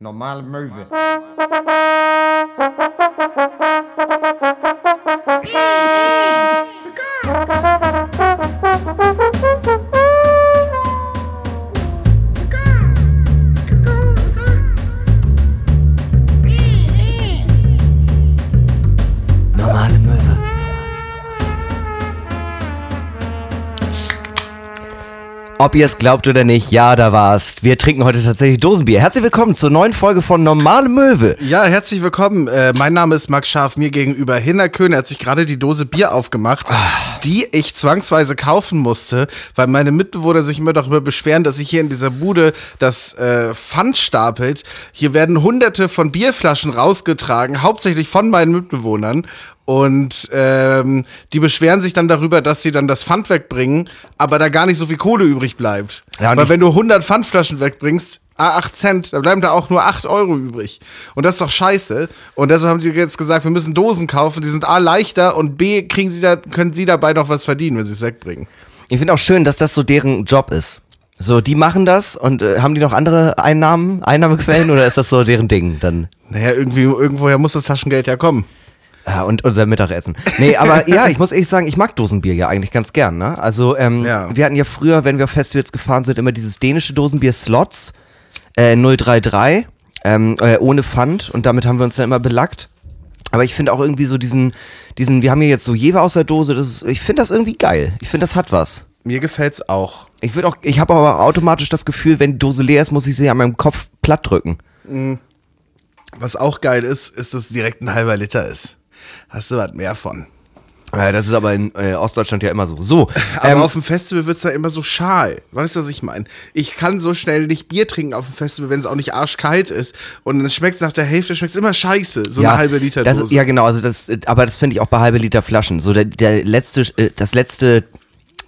Normale Möwe. Ob ihr es glaubt oder nicht, ja, da war's. Wir trinken heute tatsächlich Dosenbier. Herzlich willkommen zur neuen Folge von Normale Möwe. Ja, herzlich willkommen. Äh, mein Name ist Max Scharf, mir gegenüber Hinner Köhn hat sich gerade die Dose Bier aufgemacht, die ich zwangsweise kaufen musste, weil meine Mitbewohner sich immer darüber beschweren, dass sich hier in dieser Bude das äh, Pfand stapelt. Hier werden hunderte von Bierflaschen rausgetragen, hauptsächlich von meinen Mitbewohnern. Und ähm, die beschweren sich dann darüber, dass sie dann das Pfand wegbringen, aber da gar nicht so viel Kohle übrig bleibt. Ja, Weil wenn du 100 Pfandflaschen wegbringst, A 8 Cent, da bleiben da auch nur 8 Euro übrig. Und das ist doch scheiße. Und deshalb haben die jetzt gesagt, wir müssen Dosen kaufen, die sind A leichter und B kriegen sie da, können sie dabei noch was verdienen, wenn sie es wegbringen. Ich finde auch schön, dass das so deren Job ist. So, die machen das und äh, haben die noch andere Einnahmen, Einnahmequellen oder ist das so deren Ding dann? Naja, irgendwie, irgendwoher muss das Taschengeld ja kommen. Ja, und unser Mittagessen. Nee, aber ja, ich muss ehrlich sagen, ich mag Dosenbier ja eigentlich ganz gern, ne? Also, ähm, Ja. wir hatten ja früher, wenn wir auf Festivals gefahren sind, immer dieses dänische Dosenbier Slots, äh, 033, ähm, äh, ohne Pfand und damit haben wir uns dann immer belackt. Aber ich finde auch irgendwie so diesen, diesen, wir haben hier jetzt so Jever aus der Dose, das ist, ich finde das irgendwie geil. Ich finde, das hat was. Mir gefällt's auch. Ich würde auch, ich habe aber automatisch das Gefühl, wenn die Dose leer ist, muss ich sie an meinem Kopf platt drücken. Was auch geil ist, ist, dass es direkt ein halber Liter ist. Hast du was mehr von. Äh, das ist aber in äh, Ostdeutschland ja immer so. So, Aber ähm, auf dem Festival wird's da immer so schal. Weißt du, was ich meine? Ich kann so schnell nicht Bier trinken auf dem Festival, wenn es auch nicht arschkalt ist. Und dann schmeckt's nach der Hälfte, schmeckt's immer scheiße. So eine halbe Liter das Dose. ist, ja, genau, also das, äh, aber das finde ich auch bei halbe Liter Flaschen. So der, der letzte, äh, das letzte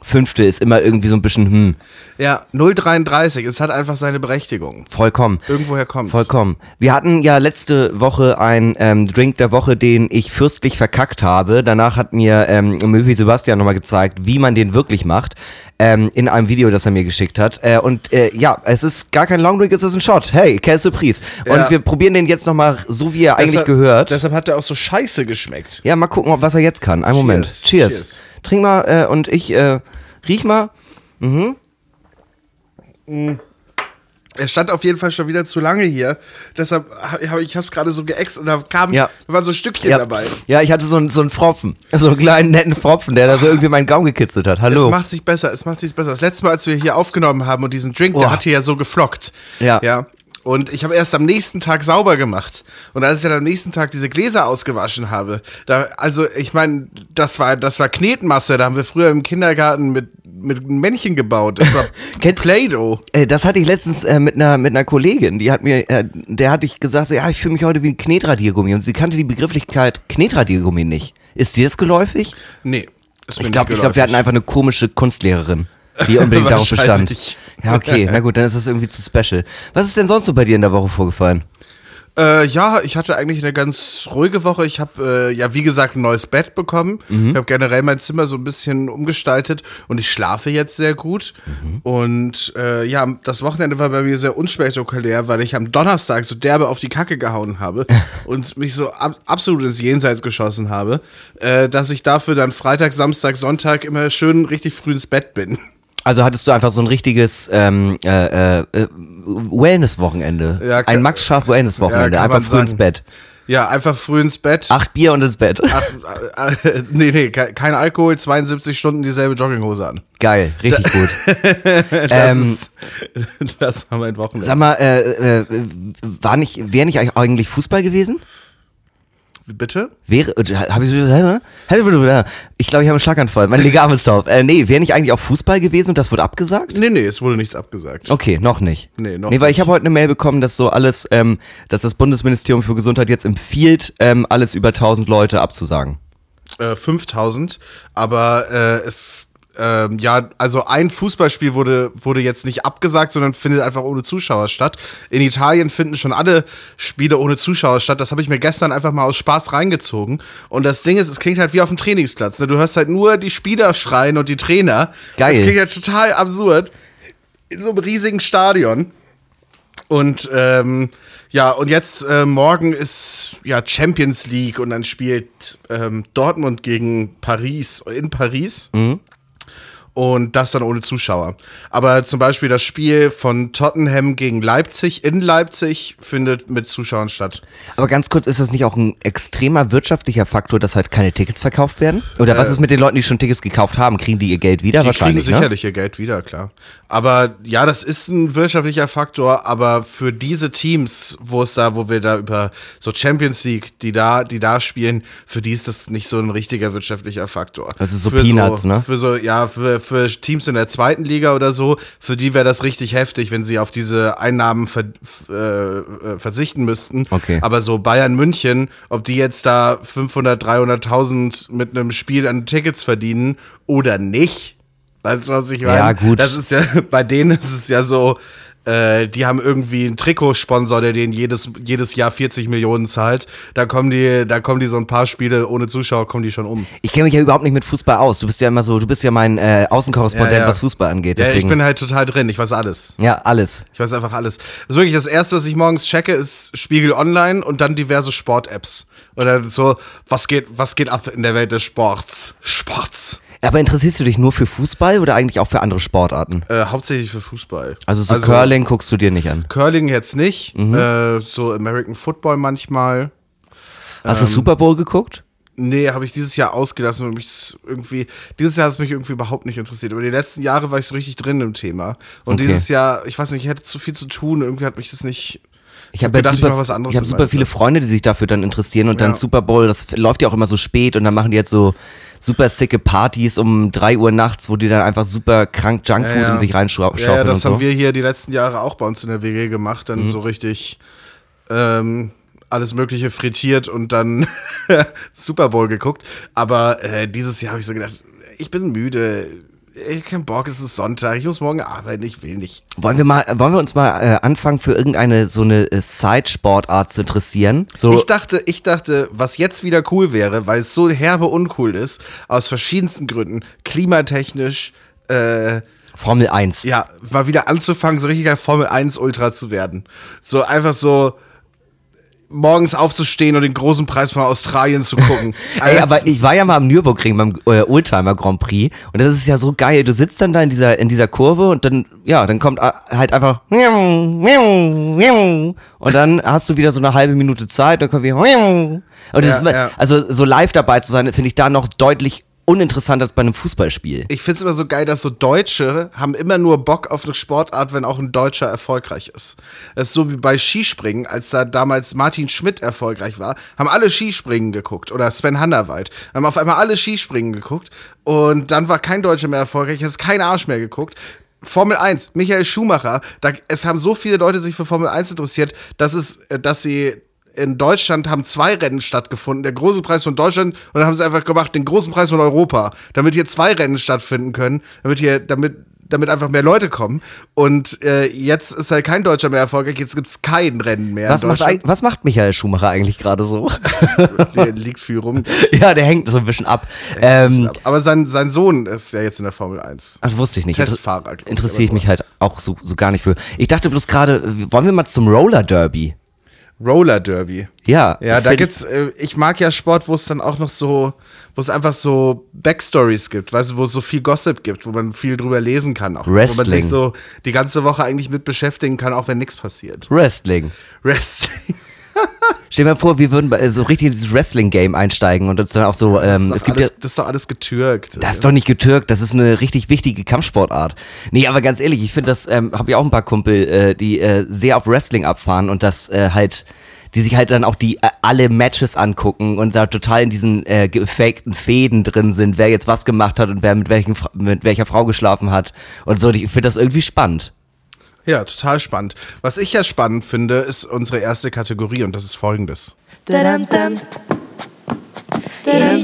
Fünfte ist immer irgendwie so ein bisschen, hm, Ja, 0,33. Es hat einfach seine Berechtigung. vollkommen. Irgendwoher kommt's. Vollkommen. Wir hatten ja letzte Woche einen ähm, Drink der Woche, den ich fürstlich verkackt habe. Danach hat mir ähm, Möwi Sebastian nochmal gezeigt, wie man den wirklich macht. Ähm, in einem Video, das er mir geschickt hat. Äh, und äh, ja, es ist gar kein Long Drink, es ist ein Shot. Hey, quelle Surprise. Und Ja. wir probieren den jetzt nochmal so, wie er eigentlich Deshalb- gehört. Deshalb hat er auch so scheiße geschmeckt. Ja, mal gucken, was er jetzt kann. Einen Moment. Cheers. Cheers. Trink mal äh, und ich äh, riech mal. Er stand auf jeden Fall schon wieder zu lange hier. Deshalb habe ich hab's gerade so geäxt und da kam, Ja. da waren so Stückchen Ja, dabei. ja, ich hatte so, einen- so einen Pfropfen. So einen kleinen netten Pfropfen, der da so irgendwie meinen Gaumen gekitzelt hat. Hallo. Es macht sich besser, es macht sich besser. Das letzte Mal, als wir hier aufgenommen haben und diesen Drink, Oh. der hat hier ja so geflockt. Ja. Ja. Und ich habe erst am nächsten Tag sauber gemacht. Und als ich dann am nächsten Tag diese Gläser ausgewaschen habe, da, also ich meine, das war, das war Knetmasse. Da haben wir früher im Kindergarten mit, mit Männchen gebaut. Das war Play-Doh. Äh, das hatte ich letztens äh, mit einer mit einer Kollegin, die hat mir, äh, der hatte ich gesagt, so, ja, ich fühle mich heute wie ein Knetradiergummi und sie kannte die Begrifflichkeit Knetradiergummi nicht. Ist dir das geläufig? Nee. ist mir Ich glaube, glaube, wir hatten einfach eine komische Kunstlehrerin, die unbedingt darauf bestand. Ja, okay, na gut, dann ist das irgendwie zu special. Was ist denn sonst so bei dir in der Woche vorgefallen? Äh, ja, ich hatte eigentlich eine ganz ruhige Woche. Ich habe äh, ja, wie gesagt, ein neues Bett bekommen. Mhm. Ich habe generell mein Zimmer so ein bisschen umgestaltet und ich schlafe jetzt sehr gut. Mhm. Und äh, ja, das Wochenende war bei mir sehr unspektakulär, weil ich am Donnerstag so derbe auf die Kacke gehauen habe und mich so ab absolut ins Jenseits geschossen habe, äh, dass ich dafür dann Freitag, Samstag, Sonntag immer schön richtig früh ins Bett bin. Also hattest du einfach so ein richtiges ähm, äh, äh, äh, Wellness-Wochenende. Ja, ein Max Scharf Wellness-Wochenende. Ja, einfach früh ins sagen. Bett. Ja, einfach früh ins Bett. Acht Bier und ins Bett. Ach, äh, äh, nee, nee, ke- kein Alkohol, 72 Stunden dieselbe Jogginghose an. Geil, richtig gut. Das, Ähm, ist, das war mein Wochenende. Sag mal, äh, äh, war nicht, wäre nicht eigentlich Fußball gewesen? Bitte? Wäre, äh, habe ich, hä? ich glaube, ich habe einen Schlaganfall. Mein linker Arm ist taub. Äh, nee, wäre nicht eigentlich auch Fußball gewesen und das wurde abgesagt? Nee, nee, es wurde nichts abgesagt. Okay, noch nicht. Nee, noch Nee, weil ich habe heute eine Mail bekommen, dass so alles, ähm, dass das Bundesministerium für Gesundheit jetzt empfiehlt, ähm, alles über 1000 Leute abzusagen. Äh, 5000, aber äh, es, ähm, ja, also ein Fußballspiel wurde, wurde jetzt nicht abgesagt, sondern findet einfach ohne Zuschauer statt. In Italien finden schon alle Spiele ohne Zuschauer statt. Das habe ich mir gestern einfach mal aus Spaß reingezogen. Und das Ding ist, es klingt halt wie auf dem Trainingsplatz. Ne? Du hörst halt nur die Spieler schreien und die Trainer. Geil. Das klingt halt total absurd. In so einem riesigen Stadion. Und ähm, ja, und jetzt äh, morgen ist ja Champions League und dann spielt ähm, Dortmund gegen Paris in Paris. Mhm. Und das dann ohne Zuschauer. Aber zum Beispiel das Spiel von Tottenham gegen Leipzig in Leipzig findet mit Zuschauern statt. Aber ganz kurz, ist das nicht auch ein extremer wirtschaftlicher Faktor, dass halt keine Tickets verkauft werden? Oder was Äh, ist mit den Leuten, die schon Tickets gekauft haben? Kriegen die ihr Geld wieder? Die Wahrscheinlich, kriegen ne? sicherlich ihr Geld wieder, klar. Aber ja, das ist ein wirtschaftlicher Faktor, aber für diese Teams, wo es da, wo wir da über so Champions League, die da, die da spielen, für die ist das nicht so ein richtiger wirtschaftlicher Faktor. Das ist so für Peanuts, so, ne? Für so, ja, für, für Teams in der zweiten Liga oder so, für die wäre das richtig heftig, wenn sie auf diese Einnahmen ver, äh, äh, verzichten müssten. Okay. Aber so Bayern München, ob die jetzt da 500, 300.000 mit einem Spiel an Tickets verdienen oder nicht, weißt du, was ich meine? Ja, gut. Das ist ja, bei denen ist es ja so, äh, die haben irgendwie einen Trikotsponsor, der denen jedes, jedes Jahr 40 Millionen zahlt. Da kommen die, da kommen die so ein paar Spiele ohne Zuschauer, kommen die schon um. Ich kenne mich ja überhaupt nicht mit Fußball aus. Du bist ja immer so, du bist ja mein äh, Außenkorrespondent, Ja, ja. was Fußball angeht. Ja, ich Deswegen, bin halt total drin, ich weiß alles. ja, alles. Ich weiß einfach alles. Das ist wirklich das erste, was ich morgens checke, ist Spiegel Online und dann diverse Sport-Apps. Oder so, was geht, was geht ab in der Welt des Sports? Sports. Aber interessierst du dich nur für Fußball oder eigentlich auch für andere Sportarten? Äh, hauptsächlich für Fußball. Also so Curling guckst du dir nicht an. Curling jetzt nicht. Mhm. Äh, so American Football manchmal. Hast Ähm, du Super Bowl geguckt? Nee, habe ich dieses Jahr ausgelassen und mich irgendwie, dieses Jahr hat es mich irgendwie überhaupt nicht interessiert. Aber die letzten Jahre war ich so richtig drin im Thema. Und Okay. dieses Jahr, ich weiß nicht, ich hätte zu viel zu tun, irgendwie hat mich das nicht. Ich habe halt ich super, anderes ich hab super viele. Freunde, die sich dafür dann interessieren und dann Ja. Super Bowl, das läuft ja auch immer so spät und dann machen die jetzt so super sicke Partys um 3 Uhr nachts, wo die dann einfach super krank Junkfood Ja, ja. in sich reinschaufeln Ja, ja, das und so. haben wir hier die letzten Jahre auch bei uns in der WG gemacht. Dann so richtig ähm, alles Mögliche frittiert und dann Super Bowl geguckt. Aber äh, dieses Jahr habe ich so gedacht, ich bin müde. Ich keinen Bock, es ist Sonntag, ich muss morgen arbeiten, ich will nicht. wollen wir mal, wollen wir uns mal äh, anfangen für irgendeine so eine äh, Side-Sportart zu interessieren? So, Ich dachte, ich dachte, was jetzt wieder cool wäre, weil es so herbe uncool ist, aus verschiedensten Gründen, klimatechnisch, äh, Formel 1. ja, mal wieder anzufangen, so richtig ein Formel 1 Ultra zu werden. So einfach so morgens aufzustehen und den großen Preis von Australien zu gucken. Ey, aber ich war ja mal am Nürburgring beim äh, Oldtimer Grand Prix und das ist ja so geil. Du sitzt dann da in dieser in dieser Kurve und dann ja, dann kommt äh, halt einfach und dann hast du wieder so eine halbe Minute Zeit, dann kommt wieder und das Ja, ist also so live dabei zu sein, finde ich da noch deutlich uninteressanter als bei einem Fußballspiel. ich find's immer so geil, dass so Deutsche haben immer nur Bock auf eine Sportart, wenn auch ein Deutscher erfolgreich ist. Das ist so wie bei Skispringen, als da damals Martin Schmidt erfolgreich war, haben alle Skispringen geguckt oder Sven Hannawald. Haben auf einmal alle Skispringen geguckt und dann war kein Deutscher mehr erfolgreich, es ist kein Arsch mehr geguckt. Formel 1, Michael Schumacher, da, es haben so viele Leute sich für Formel 1 interessiert, dass es, äh, dass sie in Deutschland haben zwei Rennen stattgefunden. Der große Preis von Deutschland und dann haben sie einfach gemacht den großen Preis von Europa, damit hier zwei Rennen stattfinden können, damit hier, damit, damit einfach mehr Leute kommen. Und äh, jetzt ist halt kein Deutscher mehr erfolgreich, jetzt gibt's kein Rennen mehr Was in macht, was macht Michael Schumacher eigentlich gerade so? Der liegt viel rum. ja, der hängt so ein bisschen ab. Ähm, Aber sein, sein Sohn ist ja jetzt in der Formel 1. das wusste ich nicht. Testfahrer, Interessiere ich mich halt auch so, so gar nicht für. Ich dachte bloß gerade, wollen wir mal zum Roller Derby? Roller Derby. Ja. Ja, da gibt's, äh, ich mag ja Sport, wo es dann auch noch so, wo es einfach so Backstories gibt, weißt du, wo es so viel Gossip gibt, wo man viel drüber lesen kann, auch wo man Wrestling. sich so die ganze Woche eigentlich mit beschäftigen kann, auch wenn nichts passiert. Wrestling. Wrestling. Stell dir mal vor, wir würden äh, so richtig in dieses Wrestling-Game einsteigen und uns dann auch so, ähm, das, es ist doch gibt alles, ja, das ist doch alles getürkt. das ist doch nicht getürkt, das ist eine richtig wichtige Kampfsportart. Nee, aber ganz ehrlich, ich finde das, ähm, habe ich auch ein paar Kumpel, äh, die äh, sehr auf Wrestling abfahren und das äh, halt, die sich halt dann auch die äh, alle Matches angucken und da total in diesen äh, gefakten Fäden drin sind, wer jetzt was gemacht hat und wer mit, welchen, mit welcher Frau geschlafen hat und so. Ich finde das irgendwie spannend. Ja, total spannend. Was ich ja spannend finde, ist unsere erste Kategorie und das ist folgendes. Ich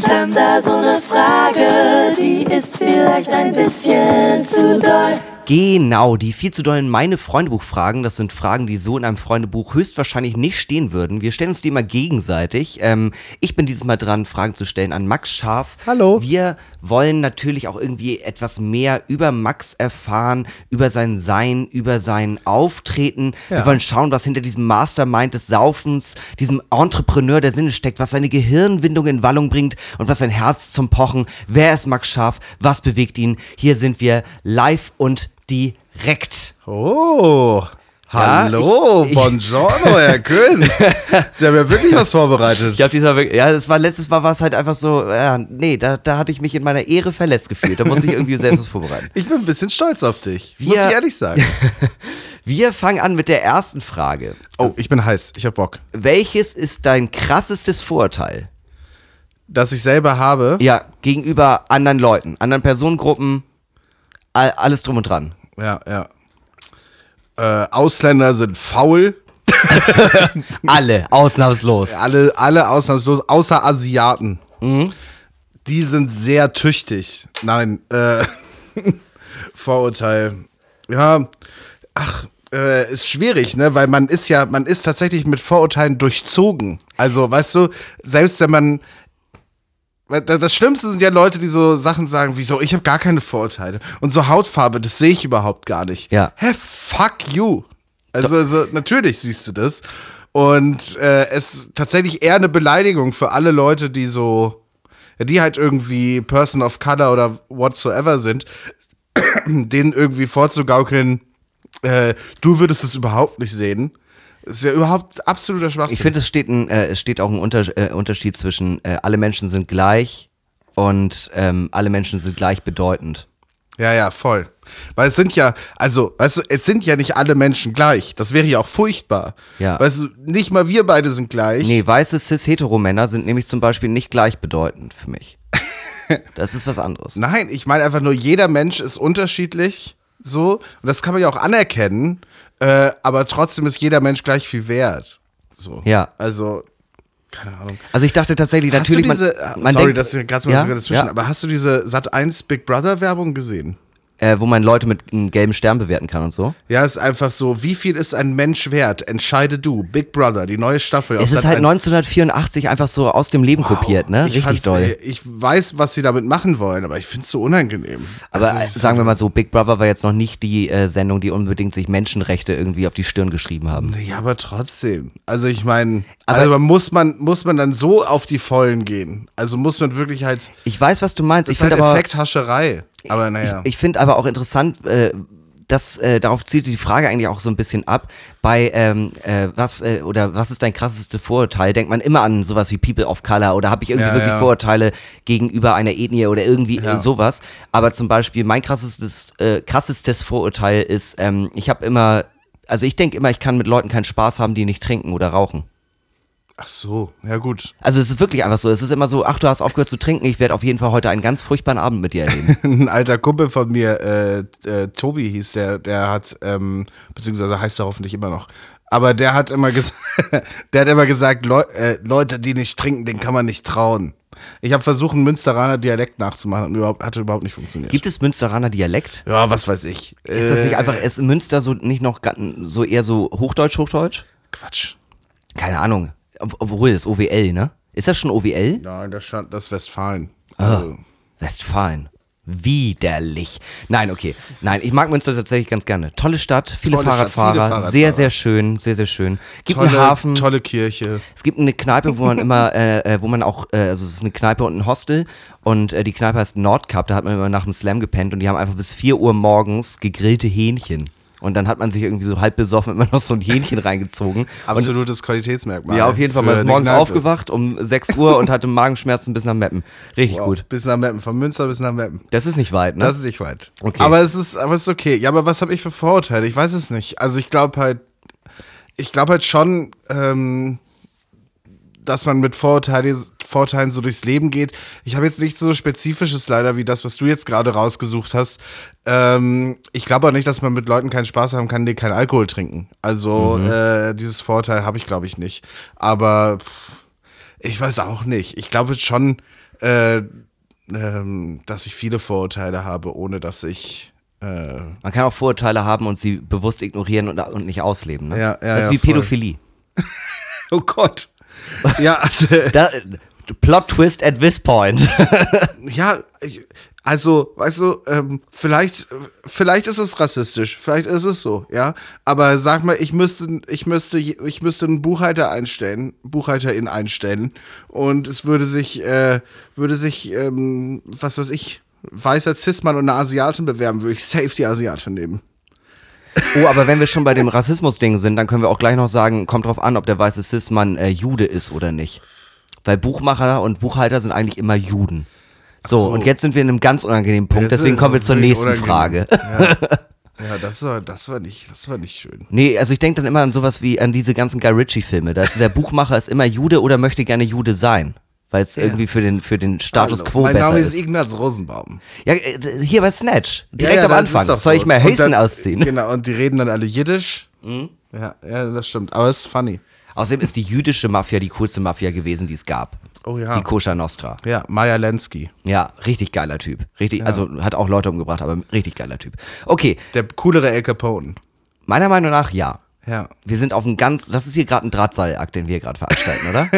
hab da so ne Frage, die ist vielleicht ein bisschen zu doll. Genau, die viel zu dollen meine Freundebuch-Fragen, das sind Fragen, die so in einem Freundebuch höchstwahrscheinlich nicht stehen würden. Wir stellen uns die immer gegenseitig. Ähm, ich bin dieses Mal dran, Fragen zu stellen an Max Scharf. Hallo. Wir wollen natürlich auch irgendwie etwas mehr über Max erfahren, über sein Sein, über sein Auftreten. Ja. Wir wollen schauen, was hinter diesem Mastermind des Saufens, diesem Entrepreneur der Sinne steckt, was seine Gehirnwindung in Wallung bringt und was sein Herz zum Pochen. Wer ist Max Scharf? Was bewegt ihn? Hier sind wir live und direkt. Oh, Ja, hallo, ich- ich- buongiorno, Herr Köhn. Sie haben ja wirklich was vorbereitet. Ich glaube, dieser, ja, das war letztes Mal war es halt einfach so, ja, nee, da, da hatte ich mich in meiner Ehre verletzt gefühlt. Da musste ich irgendwie selbst was vorbereiten. Ich bin ein bisschen stolz auf dich, Wir- muss ich ehrlich sagen. Wir fangen an mit der ersten Frage. Oh, ich bin heiß, ich hab Bock. Welches ist dein krassestes Vorurteil? Dass ich selber habe, Ja, gegenüber anderen Leuten, anderen Personengruppen, alles drum und dran. ja, ja. Äh, Ausländer sind faul. Alle, ausnahmslos. Alle, alle ausnahmslos, außer Asiaten. Mhm. Die sind sehr tüchtig. Nein, äh, Vorurteil. Ja, ach, äh, ist schwierig, ne? Weil man ist ja, man ist tatsächlich mit Vorurteilen durchzogen. Also, weißt du, selbst wenn man. Das Schlimmste sind ja Leute, die so Sachen sagen, wie so, ich habe gar keine Vorurteile. Und so Hautfarbe, das sehe ich überhaupt gar nicht. Ja. Hä, fuck you. Also, also natürlich siehst du das. Und äh, es ist tatsächlich eher eine Beleidigung für alle Leute, die so, die halt irgendwie Person of Color oder whatsoever sind, denen irgendwie vorzugaukeln, äh, du würdest es überhaupt nicht sehen. Das ist ja überhaupt absoluter Schwachsinn. Ich finde, es steht, ein, äh, es steht auch ein Unter äh, Unterschied zwischen äh, alle Menschen sind gleich und ähm, alle Menschen sind gleichbedeutend. Ja, ja, voll. Weil es sind ja, also, weißt du, es sind ja nicht alle Menschen gleich. Das wäre ja auch furchtbar. Ja. Weißt du, nicht mal wir beide sind gleich. Nee, weiße cis-hetero-Männer sind nämlich zum Beispiel nicht gleichbedeutend für mich. Das ist was anderes. Nein, ich meine einfach nur, jeder Mensch ist unterschiedlich. So. Und das kann man ja auch anerkennen. Äh, aber trotzdem ist jeder Mensch gleich viel wert. So. Ja. Also, keine Ahnung. Also ich dachte tatsächlich, Hast natürlich, du diese, man, man sorry, denkt, dass ich gerade mal ja, sogar dazwischen, ja, aber hast du diese Sat 1 Big Brother Werbung gesehen? Äh, wo man Leute mit einem gelben Stern bewerten kann und so. Ja, ist einfach so, wie viel ist ein Mensch wert? Entscheide du. Big Brother, die neue Staffel Es ist Sat halt 1. 1984 einfach so aus dem Leben kopiert, ne? Ich Richtig doll. Ich weiß, was sie damit machen wollen, aber ich find's so unangenehm. Aber Also, es ist sagen wir mal so, Big Brother war jetzt noch nicht die äh, Sendung, die unbedingt sich Menschenrechte irgendwie auf die Stirn geschrieben haben. Ja, aber trotzdem. Also ich meine, Aber- also muss man muss man dann so auf die Vollen gehen. Also muss man wirklich halt Ich weiß, was du meinst. das Ich ist halt finde aber, Effekthascherei. Aber naja. ich, ich finde aber auch interessant, äh, dass äh, darauf zielt die Frage eigentlich auch so ein bisschen ab. Bei ähm, äh, was äh, oder was ist dein krasseste Vorurteil? Denkt man immer an sowas wie People of Color oder habe ich irgendwie Ja, wirklich ja. Vorurteile gegenüber einer Ethnie oder irgendwie Ja. äh, sowas? Aber zum Beispiel mein krassestes äh, krassestes Vorurteil ist, ähm, ich habe immer, also ich denke immer, ich kann mit Leuten keinen Spaß haben, die nicht trinken oder rauchen. Ach so, ja gut. Also es ist wirklich einfach so. Es ist immer so, ach, du hast aufgehört zu trinken, ich werde auf jeden Fall heute einen ganz furchtbaren Abend mit dir erleben. Ein alter Kumpel von mir, äh, äh, Tobi hieß der, der hat, ähm, beziehungsweise heißt er hoffentlich immer noch. Aber der hat immer gesagt, der hat immer gesagt, Leu äh, Leute, die nicht trinken, denen kann man nicht trauen. Ich habe versucht, einen Münsteraner Dialekt nachzumachen und überhaupt, hatte überhaupt nicht funktioniert. Gibt es Münsteraner Dialekt? ja, was weiß ich. Ist das nicht einfach, ist Münster so nicht noch so eher so Hochdeutsch, Hochdeutsch? Quatsch. Keine Ahnung. Ob- Obwohl, das ist OWL, ne? Ist das schon OWL? Nein, das das Westfalen. Ah, Also, Westfalen. Widerlich. Nein, okay. Nein, ich mag Münster tatsächlich ganz gerne. Tolle Stadt, viele, Tolle Stadt, Fahrradfahrer, viele Fahrradfahrer. sehr, sehr schön, sehr, sehr schön. Gibt tolle, einen Hafen. tolle Kirche. Es gibt eine Kneipe, wo man immer, äh, äh, wo man auch, äh, also es ist eine Kneipe und ein Hostel und äh, die Kneipe heißt Nordcup, da hat man immer nach dem Slam gepennt und die haben einfach bis 4 Uhr morgens gegrillte Hähnchen. Und dann hat man sich irgendwie so halb besoffen immer noch so ein Hähnchen reingezogen. Und Absolutes Qualitätsmerkmal. ja, auf jeden Fall. Man ist morgens aufgewacht um 6 Uhr und hatte Magenschmerzen bis nach Meppen. Richtig Wow. gut. Bis nach Meppen, von Münster bis nach Meppen. Das ist nicht weit, ne? Das ist nicht weit. Okay. Aber es ist, aber es ist okay. Ja, aber was habe ich für Vorurteile? Ich weiß es nicht. Also ich glaube halt, ich glaube halt schon, ähm, dass man mit Vorurteile, Vorurteilen so durchs Leben geht. Ich habe jetzt nichts so Spezifisches leider wie das, was du jetzt gerade rausgesucht hast. Ähm, ich glaube auch nicht, dass man mit Leuten keinen Spaß haben kann, die keinen Alkohol trinken. Also äh, dieses Vorurteil habe ich, glaube ich, nicht. Aber ich weiß auch nicht. Ich glaube schon, äh, ähm, dass ich viele Vorurteile habe, ohne dass ich Äh, Man kann auch Vorurteile haben und sie bewusst ignorieren und, und nicht ausleben. Ne? Ja, ja, das ist ja, wie voll. Pädophilie. oh Gott. Ja, also, Da, Plot Twist at this point. ja, also, weißt du, ähm, vielleicht, vielleicht ist es rassistisch, vielleicht ist es so, ja. Aber sag mal, ich müsste, ich müsste, ich müsste einen Buchhalter einstellen, Buchhalterin einstellen, und es würde sich, äh, würde sich, ähm, was weiß ich, weißer Cis-Mann und eine Asiatin bewerben, würde ich safe die Asiatin nehmen. Oh, aber wenn wir schon bei dem Rassismus-Ding sind, dann können wir auch gleich noch sagen, kommt drauf an, ob der weiße Cis-Mann äh, Jude ist oder nicht. Weil Buchmacher und Buchhalter sind eigentlich immer Juden. So, so. und jetzt sind wir in einem ganz unangenehmen Punkt, Das deswegen kommen wir zur nächsten unangenehm. Frage. Ja. ja, das war, das war nicht, das war nicht schön. Nee, also ich denke dann immer an sowas wie an diese ganzen Guy Ritchie-Filme. Da ist der Buchmacher ist immer Jude oder möchte gerne Jude sein. Weil es irgendwie für den, für den Status Hallo, quo mein besser Name ist. ist Ignaz Rosenbaum. Ja, äh, hier bei Snatch. Direkt Ja, ja, am Anfang. ist Soll ich mal Höschen ausziehen? Mhm. Genau, und die reden dann alle Jiddisch. Ja, ja, das stimmt. Aber es ist funny. Außerdem ist die jüdische Mafia die coolste Mafia gewesen, die es gab. Oh ja. Die Koscher Nostra. Ja, Maja Lenski. Ja, richtig geiler Typ. Richtig, also hat auch Leute umgebracht, aber richtig geiler Typ. Okay, Der coolere El Capone. meiner Meinung nach ja. Ja, Wir sind auf einem ganz, das ist hier gerade ein Drahtseilakt, den wir gerade veranstalten, oder?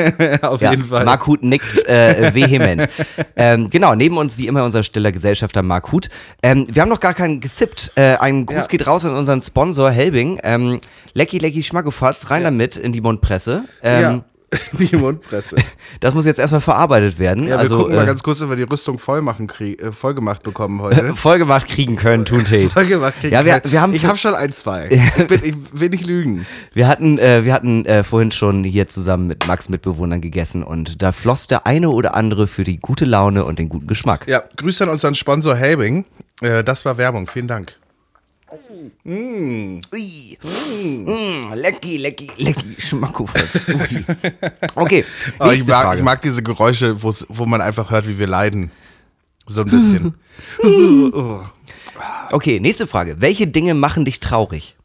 auf ja, jeden Fall. Mark Huth nickt äh, vehement. ähm, genau, neben uns wie immer unser stiller Gesellschafter Mark Huth. Ähm, wir haben noch gar keinen gesippt. Äh, ein Gruß Ja. geht raus an unseren Sponsor Helbing. Ähm, Lecky Lecky Schmackofatz, rein damit in die Mundpresse. Ähm, ja, die Mundpresse. Das muss jetzt erstmal verarbeitet werden. Ja, wir also gucken mal äh, ganz kurz, ob wir die Rüstung voll machen, krieg, äh, voll gemacht bekommen heute. vollgemacht kriegen können, tun Tate. voll gemacht kriegen Ja, wir- können. wir haben ich habe schon ein, zwei. Ich, bin, ich will nicht lügen. Wir hatten, äh, wir hatten äh, vorhin schon hier zusammen mit Max Mitbewohnern gegessen und da floss der eine oder andere für die gute Laune und den guten Geschmack. Ja, Grüße an unseren Sponsor Helbing. Äh, das war Werbung. Vielen Dank. Ui. Mm, lecky, lecky, lecky, Schmackofatz. Ui. Okay, Aber nächste ich, mag, Frage. ich mag diese Geräusche, wo man einfach hört, wie wir leiden. So ein bisschen. Okay, nächste Frage. Welche Dinge machen dich traurig?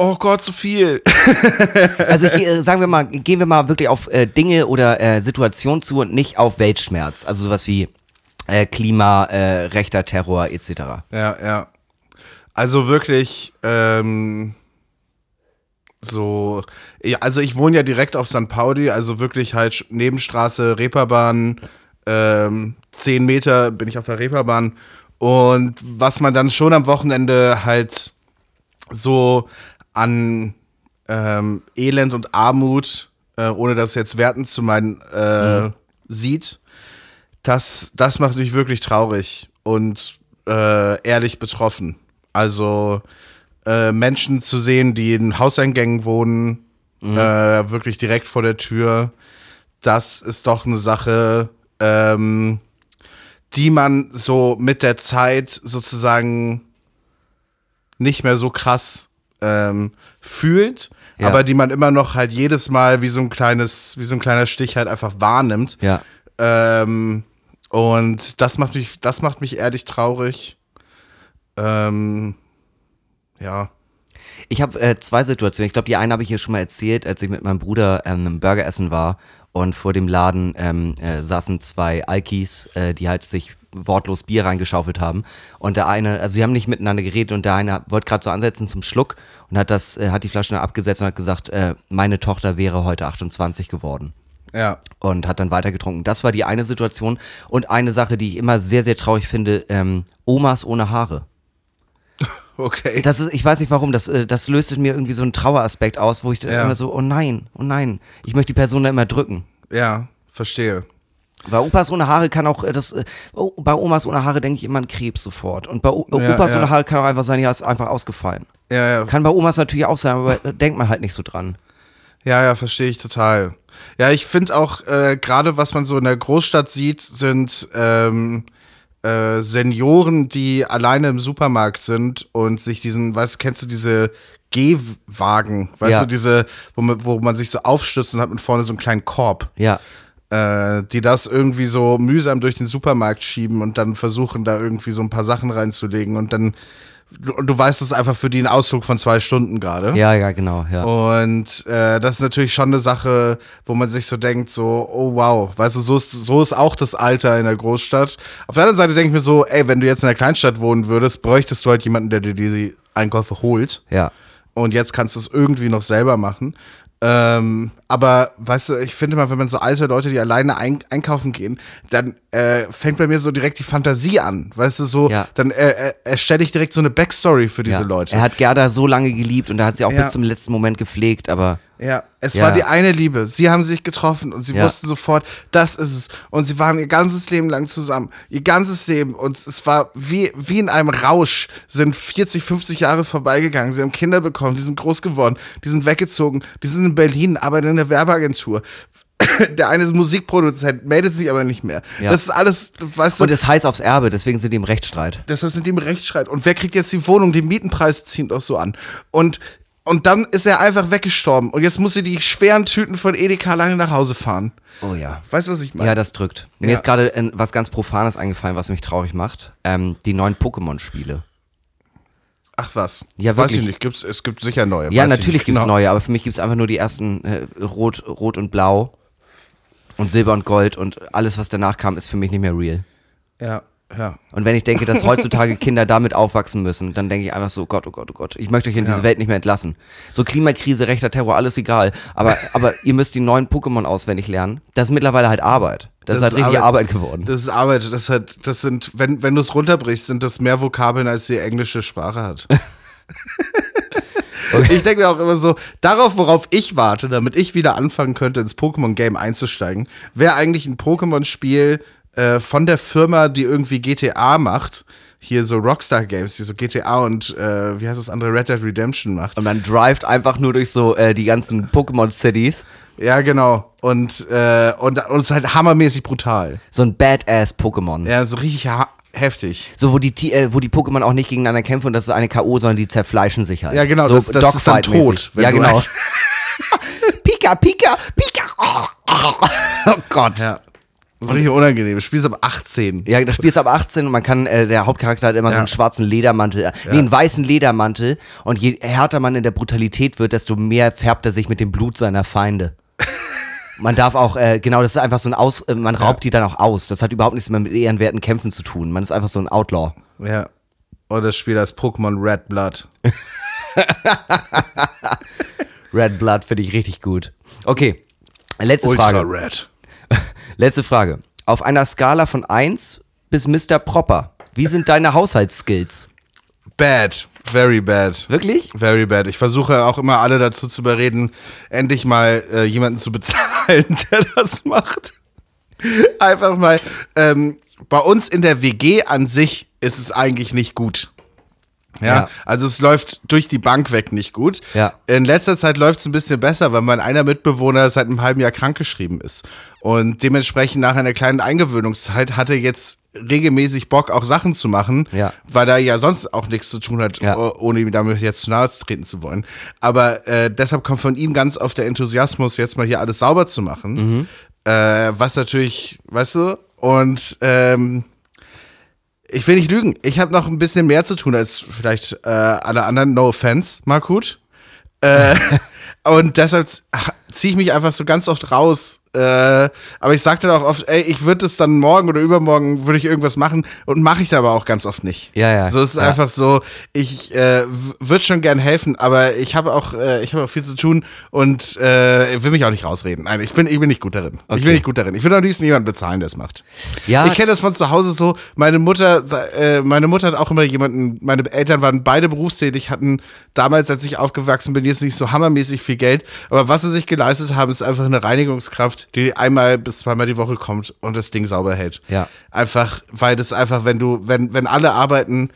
oh Gott, so viel. Also ich, geh- sagen wir mal, gehen wir mal wirklich auf äh, Dinge oder äh, Situationen zu und nicht auf Weltschmerz. Also sowas wie äh, Klima, äh, rechter Terror etc. Ja, ja. Also wirklich, ähm, so, also ich wohne ja direkt auf St. Pauli, also wirklich halt Nebenstraße, Reeperbahn, ähm, zehn Meter bin ich auf der Reeperbahn. Und was man dann schon am Wochenende halt so an ähm, Elend und Armut, äh, ohne das jetzt wertend zu meinen, äh, sieht, das, das macht mich wirklich traurig und äh, ehrlich betroffen. Also äh, Menschen zu sehen, die in Hauseingängen wohnen, äh, wirklich direkt vor der Tür, das ist doch eine Sache, ähm, die man so mit der Zeit sozusagen nicht mehr so krass ähm, fühlt, Ja. aber die man immer noch halt jedes Mal wie so ein kleines, wie so ein kleiner Stich halt einfach wahrnimmt. Ja. Ähm, und das macht mich, das macht mich ehrlich traurig. Ähm, ja. Ich habe äh, zwei Situationen. Ich glaube, die eine habe ich hier schon mal erzählt, als ich mit meinem Bruder ähm, einem Burger essen war und vor dem Laden ähm, äh, saßen zwei Alkis, äh, die halt sich wortlos Bier reingeschaufelt haben. Und der eine, also sie haben nicht miteinander geredet und der eine wollte gerade so ansetzen zum Schluck und hat das, äh, hat die Flasche dann abgesetzt und hat gesagt, äh, meine Tochter wäre heute 28 geworden Ja. und hat dann weiter getrunken. Das war die eine Situation. Und eine Sache, die ich immer sehr, sehr traurig finde, ähm, Omas ohne Haare. Okay. Das ist, ich weiß nicht warum, das, äh, das löst in mir irgendwie so einen Traueraspekt aus, wo ich dann Ja. immer so, oh nein, oh nein, ich möchte die Person da immer drücken. Ja, verstehe. Bei Opas ohne Haare kann auch, äh, das, äh, oh, bei Omas ohne Haare denke ich immer an Krebs sofort. Und bei o Ja, Opas ja. ohne Haare kann auch einfach sein, ja, ist einfach ausgefallen. Ja, ja. Kann bei Omas natürlich auch sein, aber denkt man halt nicht so dran. Ja, ja, verstehe ich total. Ja, ich finde auch, äh, gerade was man so in der Großstadt sieht, sind ähm, äh, Senioren, die alleine im Supermarkt sind und sich diesen, weißt du, kennst du diese Gehwagen, weißt Ja. du, diese, wo man, wo man sich so aufstützt und hat mit vorne so einen kleinen Korb, Ja. äh, die das irgendwie so mühsam durch den Supermarkt schieben und dann versuchen, da irgendwie so ein paar Sachen reinzulegen und dann und du weißt, es ist einfach für die ein Ausflug von zwei Stunden gerade. Ja, ja, genau, ja. Und äh, das ist natürlich schon eine Sache, wo man sich so denkt, so, oh wow, weißt du, so ist, so ist auch das Alter in der Großstadt. Auf der anderen Seite denke ich mir so, ey, wenn du jetzt in der Kleinstadt wohnen würdest, bräuchtest du halt jemanden, der dir diese Einkäufe holt. Ja. Und jetzt kannst du es irgendwie noch selber machen. Ähm, aber weißt du, ich finde mal, wenn man so alte Leute, die alleine ein einkaufen gehen, dann äh, fängt bei mir so direkt die Fantasie an. Weißt du, so, Ja. dann äh, äh, erstelle ich direkt so eine Backstory für diese ja. Leute. Er hat Gerda so lange geliebt und er hat sie auch Ja. bis zum letzten Moment gepflegt, aber Ja, es Ja. war die eine Liebe. Sie haben sich getroffen und sie Ja. wussten sofort, das ist es. Und sie waren ihr ganzes Leben lang zusammen. Ihr ganzes Leben. Und es war wie, wie in einem Rausch, sind 40, 50 Jahre vorbeigegangen. Sie haben Kinder bekommen, die sind groß geworden, die sind weggezogen, die sind in Berlin, arbeiten in der Werbeagentur. Der eine ist Musikproduzent, meldet sich aber nicht mehr. Ja. Das ist alles, weißt du, und es heißt aufs Erbe, deswegen sind die im Rechtsstreit. Deshalb sind die im Rechtsstreit. Und wer kriegt jetzt die Wohnung? Die Mietenpreis ziehen doch so an. Und, und dann ist er einfach weggestorben. Und jetzt muss sie die schweren Tüten von Edeka lange nach Hause fahren. Oh ja. Weißt du, was ich meine? Ja, das drückt. Mir Ja. ist gerade was ganz Profanes eingefallen, was mich traurig macht. Ähm, die neuen Pokémon-Spiele. Ach was. Ja, Weiß wirklich. ich nicht. Gibt's, es gibt sicher neue. Ja, Weiß ich natürlich gibt es genau. neue, aber für mich gibt es einfach nur die ersten äh, Rot, Rot und Blau und Silber und Gold und alles, was danach kam, ist für mich nicht mehr real. Ja, ja. Und wenn ich denke, dass heutzutage Kinder damit aufwachsen müssen, dann denke ich einfach so, Gott, oh Gott, oh Gott, ich möchte euch in diese Ja. Welt nicht mehr entlassen. So Klimakrise, rechter Terror, alles egal. Aber, aber ihr müsst die neuen Pokémon auswendig lernen. Das ist mittlerweile halt Arbeit. Das, ist halt richtig Arbeit, geworden. Das ist Arbeit. Das, ist halt, das sind, wenn, wenn du es runterbrichst, sind das mehr Vokabeln, als die englische Sprache hat. Ich denke mir auch immer so, darauf, worauf ich warte, damit ich wieder anfangen könnte, ins Pokémon-Game einzusteigen, wäre eigentlich ein Pokémon-Spiel äh, von der Firma, die irgendwie GTA macht. Hier so Rockstar Games, die so GTA und äh, wie heißt das andere, Red Dead Redemption macht. Und man drivet einfach nur durch so äh, die ganzen Pokémon-Cities. Ja, genau. Und, äh, und, und es ist halt hammermäßig brutal. So ein Badass-Pokémon. Ja, so richtig ha heftig. So, wo die, äh, wo die Pokémon auch nicht gegeneinander kämpfen und das ist eine K.O., sondern die zerfleischen sich halt. Ja, genau, so das- das ist dann tot, wenn Ja, genau. Pika, Pika, Pika. Oh Gott. Ja. Das ist richtig unangenehm. Du spielst ab 18. Ja, das Spiel ist ab 18 und man kann, äh, der Hauptcharakter hat immer so Ja. einen schwarzen Ledermantel, äh, nee, einen weißen Ledermantel und je härter man in der Brutalität wird, desto mehr färbt er sich mit dem Blut seiner Feinde. Man darf auch, äh, genau, das ist einfach so ein Aus, äh, man raubt die dann auch aus. Das hat überhaupt nichts mehr mit ehrenwerten Kämpfen zu tun. Man ist einfach so ein Outlaw. Ja. Und das Spiel heißt Pokémon Red Blood. Red Blood finde ich richtig gut. Okay, letzte Ultra Frage. Red. Letzte Frage. Auf einer Skala von 1 bis Mr. Proper, wie sind deine Haushaltsskills? Bad. Very bad. Wirklich? Very bad. Ich versuche auch immer alle dazu zu überreden, endlich mal äh, jemanden zu bezahlen, der das macht. Einfach mal. Ähm, bei uns in der WG an sich ist es eigentlich nicht gut. Ja, Ja. also es läuft durch die Bank weg nicht gut. Ja. In letzter Zeit läuft es ein bisschen besser, weil mein einer Mitbewohner seit einem halben Jahr krankgeschrieben ist. Und dementsprechend nach einer kleinen Eingewöhnungszeit hat er jetzt regelmäßig Bock, auch Sachen zu machen, Ja. weil er ja sonst auch nichts zu tun hat, Ja. oh- ohne ihm damit jetzt zu nahe treten zu wollen. Aber äh, deshalb kommt von ihm ganz oft der Enthusiasmus, jetzt mal hier alles sauber zu machen. Mhm. Äh, was natürlich, weißt du, und ähm, ich will nicht lügen. Ich habe noch ein bisschen mehr zu tun als vielleicht äh, alle anderen. No offense, Markut. Äh, und deshalb ziehe ich mich einfach so ganz oft raus. Äh, aber ich sagte auch oft, ey, ich würde es dann morgen oder übermorgen würde ich irgendwas machen und mache ich da aber auch ganz oft nicht. Ja, ja, So ist es ja. einfach so, ich äh, würde schon gern helfen, aber ich habe auch, äh, ich habe auch viel zu tun und äh, will mich auch nicht rausreden. Nein, ich bin, ich bin nicht gut darin. Ich Okay. bin nicht gut darin. Ich will am liebsten jemanden bezahlen, der es macht. Ja. Ich kenne das von zu Hause so. Meine Mutter, äh, meine Mutter hat auch immer jemanden, meine Eltern waren beide berufstätig, hatten damals, als ich aufgewachsen bin, jetzt nicht so hammermäßig viel Geld. Aber was sie sich geleistet haben, ist einfach eine Reinigungskraft, die einmal bis zweimal die Woche kommt und das Ding sauber hält. Ja. Einfach, weil das einfach, wenn du, wenn, wenn alle arbeiten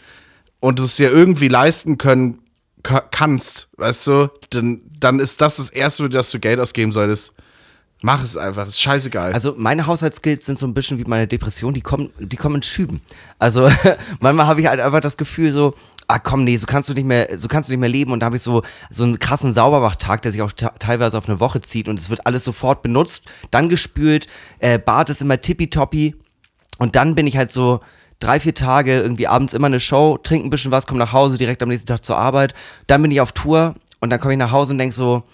und du es dir irgendwie leisten können, ka- kannst, weißt du, dann, dann ist das das Erste, für das du Geld ausgeben solltest. Mach es einfach, ist scheißegal. Also meine Haushaltsskills sind so ein bisschen wie meine Depression, die kommen, die kommen in Schüben. Also manchmal habe ich halt einfach das Gefühl so, ah komm, nee, so kannst du nicht mehr, so kannst du nicht mehr leben. Und da habe ich so, so einen krassen Saubermachtag, der sich auch teilweise auf eine Woche zieht und es wird alles sofort benutzt, dann gespült, äh, Bad ist immer tippitoppi und dann bin ich halt so, drei, vier Tage, irgendwie abends immer eine Show, trinke ein bisschen was, komme nach Hause, direkt am nächsten Tag zur Arbeit. Dann bin ich auf Tour und dann komme ich nach Hause und denke so,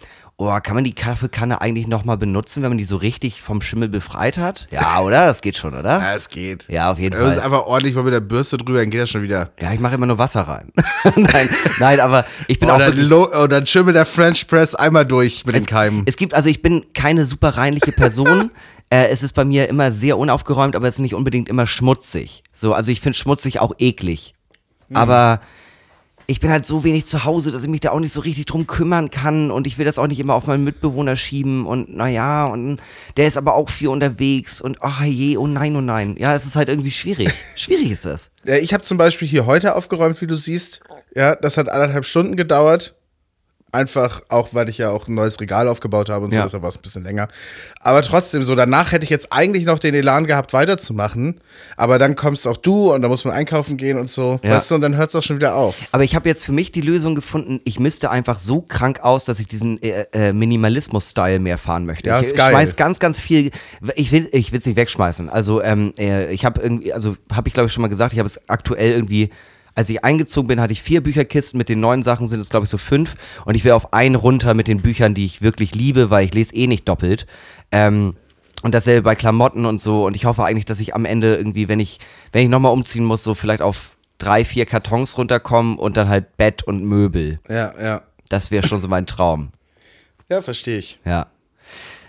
oh, kann man die Kaffeekanne eigentlich nochmal benutzen, wenn man die so richtig vom Schimmel befreit hat? Ja, oder? Das geht schon, oder? Ja, es geht. Ja, auf jeden Du musst Fall. einfach ordentlich mal mit der Bürste drüber, dann geht das schon wieder. Ja, ich mache immer nur Wasser rein. nein, nein, aber ich bin auch Oder, wirklich, lo oder dann schön mit der French Press einmal durch mit den Keimen. Es gibt, also ich bin keine super reinliche Person. äh, es ist bei mir immer sehr unaufgeräumt, aber es ist nicht unbedingt immer schmutzig. So, also ich finde schmutzig auch eklig. Aber ich bin halt so wenig zu Hause, dass ich mich da auch nicht so richtig drum kümmern kann und ich will das auch nicht immer auf meinen Mitbewohner schieben und naja, und der ist aber auch viel unterwegs und ach je, oh nein, oh nein. Ja, es ist halt irgendwie schwierig. schwierig ist das. Ja, ich habe zum Beispiel hier heute aufgeräumt, wie du siehst. Ja, das hat anderthalb Stunden gedauert. Einfach auch, weil ich ja auch ein neues Regal aufgebaut habe und so, Ja. deshalb war es ein bisschen länger. Aber trotzdem, so danach hätte ich jetzt eigentlich noch den Elan gehabt, weiterzumachen. Aber dann kommst auch du und da muss man einkaufen gehen und so. Ja. Weißt du, und dann hört es auch schon wieder auf. Aber ich habe jetzt für mich die Lösung gefunden, ich misste einfach so krank aus, dass ich diesen äh, äh, Minimalismus-Style mehr fahren möchte. Ja, ich ist geil. schmeiß ganz, ganz viel, ich will ich will's nicht wegschmeißen. Also ähm, äh, ich habe irgendwie, also habe ich glaube ich schon mal gesagt, ich habe es aktuell irgendwie, als ich eingezogen bin, hatte ich vier Bücherkisten, mit den neuen Sachen sind es glaube ich so fünf und ich will auf einen runter mit den Büchern, die ich wirklich liebe, weil ich lese eh nicht doppelt. Ähm, und dasselbe bei Klamotten und so. Und ich hoffe eigentlich, dass ich am Ende irgendwie, wenn ich, wenn ich nochmal umziehen muss, so vielleicht auf drei, vier Kartons runterkommen und dann halt Bett und Möbel. Ja, ja. Das wäre schon so mein Traum. Ja, verstehe ich. Ja.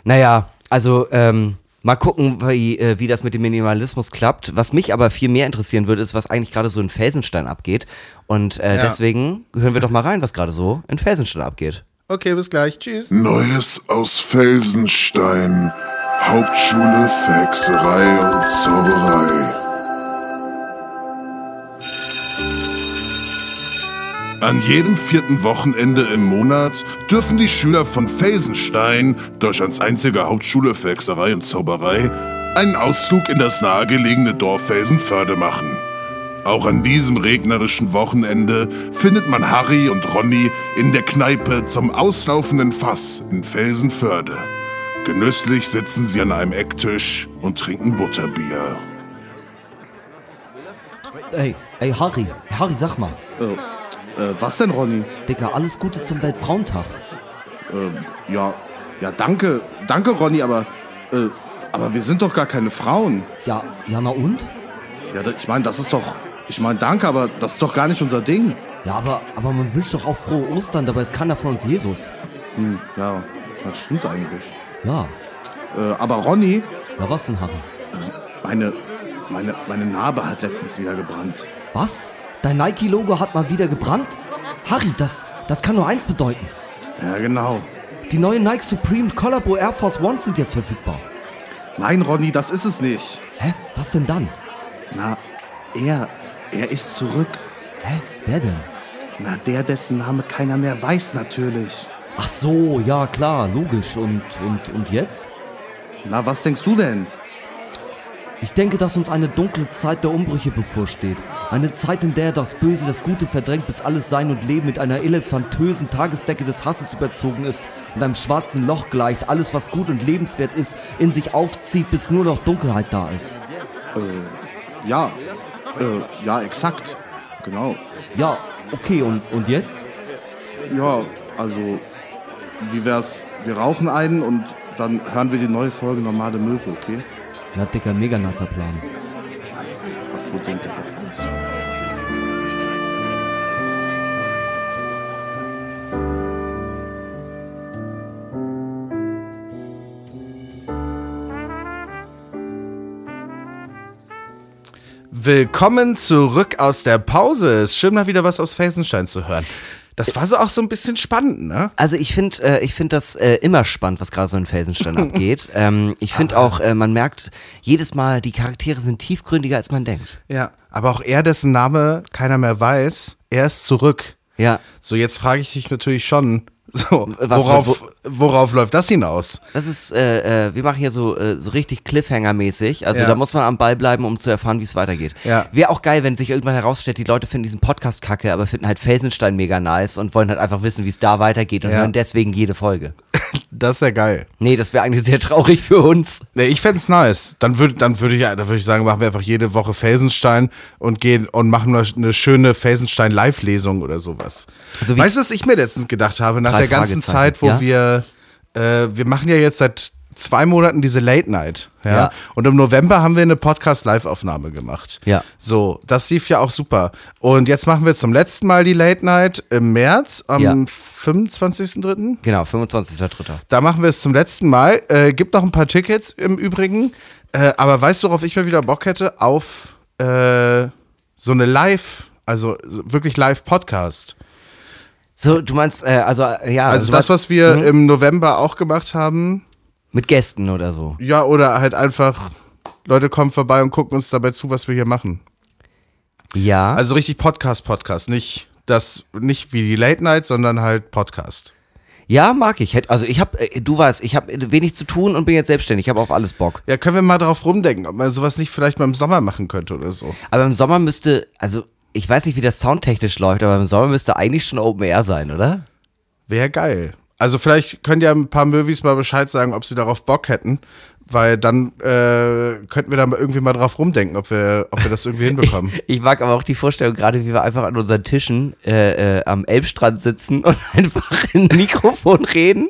Naja, also ähm, mal gucken, wie, äh, wie das mit dem Minimalismus klappt. Was mich aber viel mehr interessieren würde, ist, was eigentlich gerade so in Felsenstein abgeht. Und äh, Ja. deswegen hören wir doch mal rein, was gerade so in Felsenstein abgeht. Okay, bis gleich. Tschüss. Neues aus Felsenstein. Hauptschule für Hexerei und Zauberei. An jedem vierten Wochenende im Monat dürfen die Schüler von Felsenstein, Deutschlands einzige Hauptschule für Hexerei und Zauberei, einen Ausflug in das nahegelegene Dorf Felsenförde machen. Auch an diesem regnerischen Wochenende findet man Harry und Ronny in der Kneipe zum auslaufenden Fass in Felsenförde. Genüsslich sitzen sie an einem Ecktisch und trinken Butterbier. Ey, ey, Harry, Harry, sag mal. Äh, was denn, Ronny? Dicker, alles Gute zum Weltfrauentag. Ja, ja, danke. Danke, Ronny, aber, äh, aber wir sind doch gar keine Frauen. Ja, ja, na und? Ja, ich meine, das ist doch, ich meine, danke, aber das ist doch gar nicht unser Ding. Ja, aber, aber man wünscht doch auch frohe Ostern, dabei ist keiner von uns Jesus. Hm, ja, das stimmt eigentlich. Ja, Äh, aber Ronny, na was denn, Harry? meine, meine, meine Narbe hat letztens wieder gebrannt. Was? Dein Nike-Logo hat mal wieder gebrannt? Harry, das, das kann nur eins bedeuten. Ja, genau. Die neuen Nike Supreme Collabo Air Force One sind jetzt verfügbar. Nein, Ronny, das ist es nicht. Hä? Was denn dann? Na, er, er ist zurück. Hä? Wer denn? Na, der, dessen Name keiner mehr weiß, natürlich. Ach so, ja klar, logisch. Und, und, und jetzt? Na, was denkst du denn? Ich denke, dass uns eine dunkle Zeit der Umbrüche bevorsteht. Eine Zeit, in der das Böse das Gute verdrängt, bis alles Sein und Leben mit einer elefantösen Tagesdecke des Hasses überzogen ist und einem schwarzen Loch gleicht, alles, was gut und lebenswert ist, in sich aufzieht, bis nur noch Dunkelheit da ist. Ja, äh, ja, exakt. Genau. Ja, okay, und, und jetzt? Ja, also, wie wär's? Wir rauchen einen und dann hören wir die neue Folge Normale Möwe, okay? Ja, Dicker, mega nasser Plan. Was wohl denkt der? Willkommen zurück aus der Pause. Es ist schön mal wieder was aus Felsenstein zu hören. Das war so auch so ein bisschen spannend, ne? Also ich finde äh, ich find das äh, immer spannend, was gerade so in Felsenstein abgeht. Ähm, ich finde auch, äh, man merkt jedes Mal, die Charaktere sind tiefgründiger, als man denkt. Ja. Aber auch er, dessen Name keiner mehr weiß, er ist zurück. Ja, So, jetzt frage ich dich natürlich schon, so, Was- worauf, worauf läuft das hinaus? das ist, äh, äh, wir machen hier so, äh, so richtig Cliffhanger-mäßig. Also Ja. da muss man am Ball bleiben, um zu erfahren, wie es weitergeht. Ja. Wäre auch geil, wenn sich irgendwann herausstellt, die Leute finden diesen Podcast kacke, aber finden halt Felsenstein mega nice und wollen halt einfach wissen, wie es da weitergeht und Ja. hören deswegen jede Folge. Das wäre geil. Nee, das wäre eigentlich sehr traurig für uns. Nee, ich fänd's nice. Dann würde dann würd ich, dann würd ich sagen, machen wir einfach jede Woche Felsenstein und gehen und machen eine, schöne Felsenstein-Live-Lesung oder sowas. Also wie- weißt du, was ich mir letztens gedacht habe? Nach der ganzen Zeit, wo ja? wir, äh, wir machen ja jetzt seit zwei Monaten diese Late Night. Ja? Ja. Und im November haben wir eine Podcast-Live-Aufnahme gemacht. Ja. So, das lief ja auch super. Und jetzt machen wir zum letzten Mal die Late Night im März, am Ja. 25.03. Genau, 25.3. Da machen wir es zum letzten Mal. Äh, gibt noch ein paar Tickets im Übrigen. Äh, aber weißt du, worauf ich mal wieder Bock hätte? Auf äh, so eine Live, also so wirklich Live-Podcast. So, du meinst, äh, also, ja. Also du das, was wir Mhm. im November auch gemacht haben. Mit Gästen oder so. Ja, oder halt einfach, Leute kommen vorbei und gucken uns dabei zu, was wir hier machen. Ja. Also richtig Podcast-Podcast, nicht das, nicht wie die Late Night, sondern halt Podcast. ja, mag ich. Also ich habe, du weißt, ich habe wenig zu tun und bin jetzt selbstständig. Ich habe auf alles Bock. Ja, können wir mal drauf rumdenken, ob man sowas nicht vielleicht mal im Sommer machen könnte oder so. Aber im Sommer müsste, also ich weiß nicht, wie das soundtechnisch läuft, aber im Sommer müsste eigentlich schon Open Air sein, oder? Wäre geil. Also vielleicht könnt ihr ein paar Movies mal Bescheid sagen, ob sie darauf Bock hätten, weil dann äh, könnten wir da irgendwie mal drauf rumdenken, ob wir, ob wir das irgendwie hinbekommen. Ich mag aber auch die Vorstellung, gerade wie wir einfach an unseren Tischen äh, äh, am Elbstrand sitzen und einfach in ein Mikrofon reden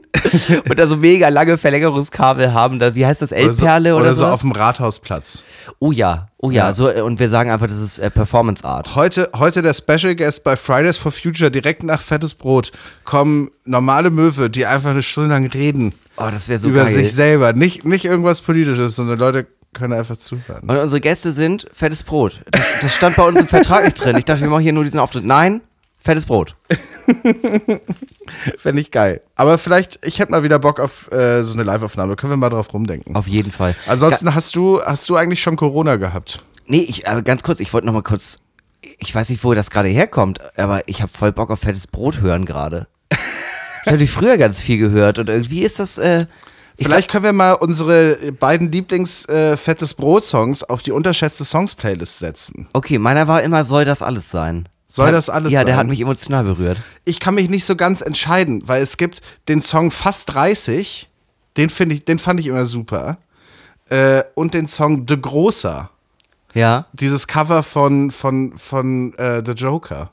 und da so mega lange Verlängerungskabel haben. Da, wie heißt das? Oder so, Elbperle oder, oder so auf dem Rathausplatz. Oh ja, oh ja, Ja. So, und wir sagen einfach, das ist äh, Performance Art. Heute, heute der Special Guest bei Fridays for Future, direkt nach Fettes Brot, kommen normale Möwe, die einfach eine Stunde lang reden Oh, das wäre so über geil. sich selber. Nicht, nicht irgendwas Politisches, sondern Leute können einfach zuhören. Und unsere Gäste sind fettes Brot. Das, das stand bei uns im Vertrag nicht drin. Ich dachte, wir machen hier nur diesen Auftritt. Nein, fettes Brot. Fände ich geil. Aber vielleicht, ich hätte mal wieder Bock auf äh, so eine Live-Aufnahme. Können wir mal drauf rumdenken. Auf jeden Fall. Ansonsten hast du, hast du eigentlich schon Corona gehabt? Nee, ich, also ganz kurz, ich wollte noch mal kurz, ich weiß nicht, wo das gerade herkommt, aber ich habe voll Bock auf fettes Brot hören gerade. Ich habe die früher ganz viel gehört und irgendwie ist das, äh, ich Vielleicht können wir mal unsere beiden Lieblings-Fettes Brot-Songs auf die unterschätzte Songs-Playlist setzen. Okay, meiner war immer, soll das alles sein. Soll Der- das alles Ja, der sein? hat mich emotional berührt. Ich kann mich nicht so ganz entscheiden, weil es gibt den Song Fast 30, den, ich, den fand ich immer super. Äh, und den Song De Großer, Ja. dieses Cover von, von, von äh, The Joker.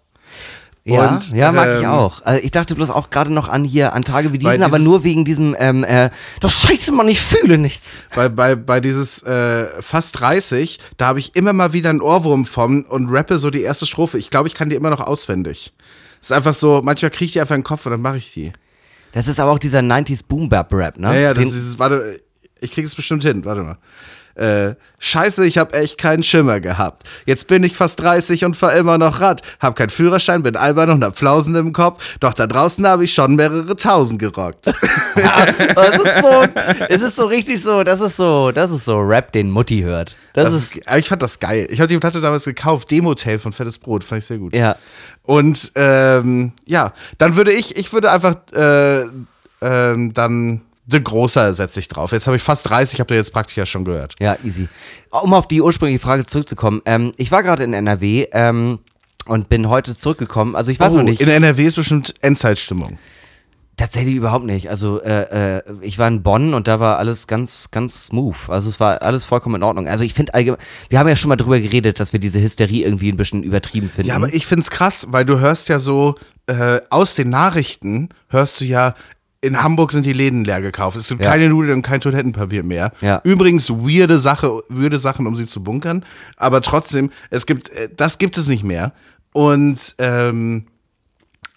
Ja, Und, ja, mag ich ähm, auch. Also ich dachte bloß auch gerade noch an hier, an Tage wie diesen, aber dieses- nur wegen diesem, ähm, äh, doch scheiße, Mann, ich fühle nichts. Bei, bei, bei dieses äh, Fast 30, da habe ich immer mal wieder einen Ohrwurm von und rappe so die erste Strophe. Ich glaube, ich kann die immer noch auswendig. ist einfach so, manchmal kriege ich die einfach in den Kopf und dann mache ich die. Das ist aber auch dieser 90s Boom Bap Rap, ne? Ja, ja, das Den- ist dieses, warte, ich kriege es bestimmt hin, warte mal. Äh, Scheiße, ich hab echt keinen Schimmer gehabt. Jetzt bin ich fast 30 und fahr immer noch Rad. Hab keinen Führerschein, bin albern und hab Flausen im Kopf. Doch da draußen habe ich schon mehrere Tausend gerockt. Es ist so, es ist so richtig so, das ist so, das ist so Rap, den Mutti hört. Das, Das ist, ist, ich fand das geil. Ich habe die Platte damals gekauft, Demo-Tape von Fettes Brot, fand ich sehr gut. ja. Und ähm, ja, dann würde ich, ich würde einfach äh, ähm, dann The Großer setze ich drauf. Jetzt habe ich fast 30, habt ihr jetzt praktisch ja schon gehört. Ja, easy. Um auf die ursprüngliche Frage zurückzukommen, ähm, ich war gerade in NRW ähm, und bin heute zurückgekommen. Also ich weiß oh, noch nicht. In NRW ist bestimmt Endzeitstimmung. Tatsächlich überhaupt nicht. Also äh, äh, ich war in Bonn und da war alles ganz, ganz smooth. Also es war alles vollkommen in Ordnung. Also ich finde allgemein, wir haben ja schon mal drüber geredet, dass wir diese Hysterie irgendwie ein bisschen übertrieben finden. Ja, aber ich find's krass, weil du hörst ja so äh, aus den Nachrichten hörst du ja in Hamburg sind die Läden leer gekauft. Es gibt Ja. keine Nudeln und kein Toilettenpapier mehr. Ja. Übrigens weirde Sache, weirde Sachen, um sie zu bunkern. Aber trotzdem, es gibt, äh, das gibt es nicht mehr. Und ähm,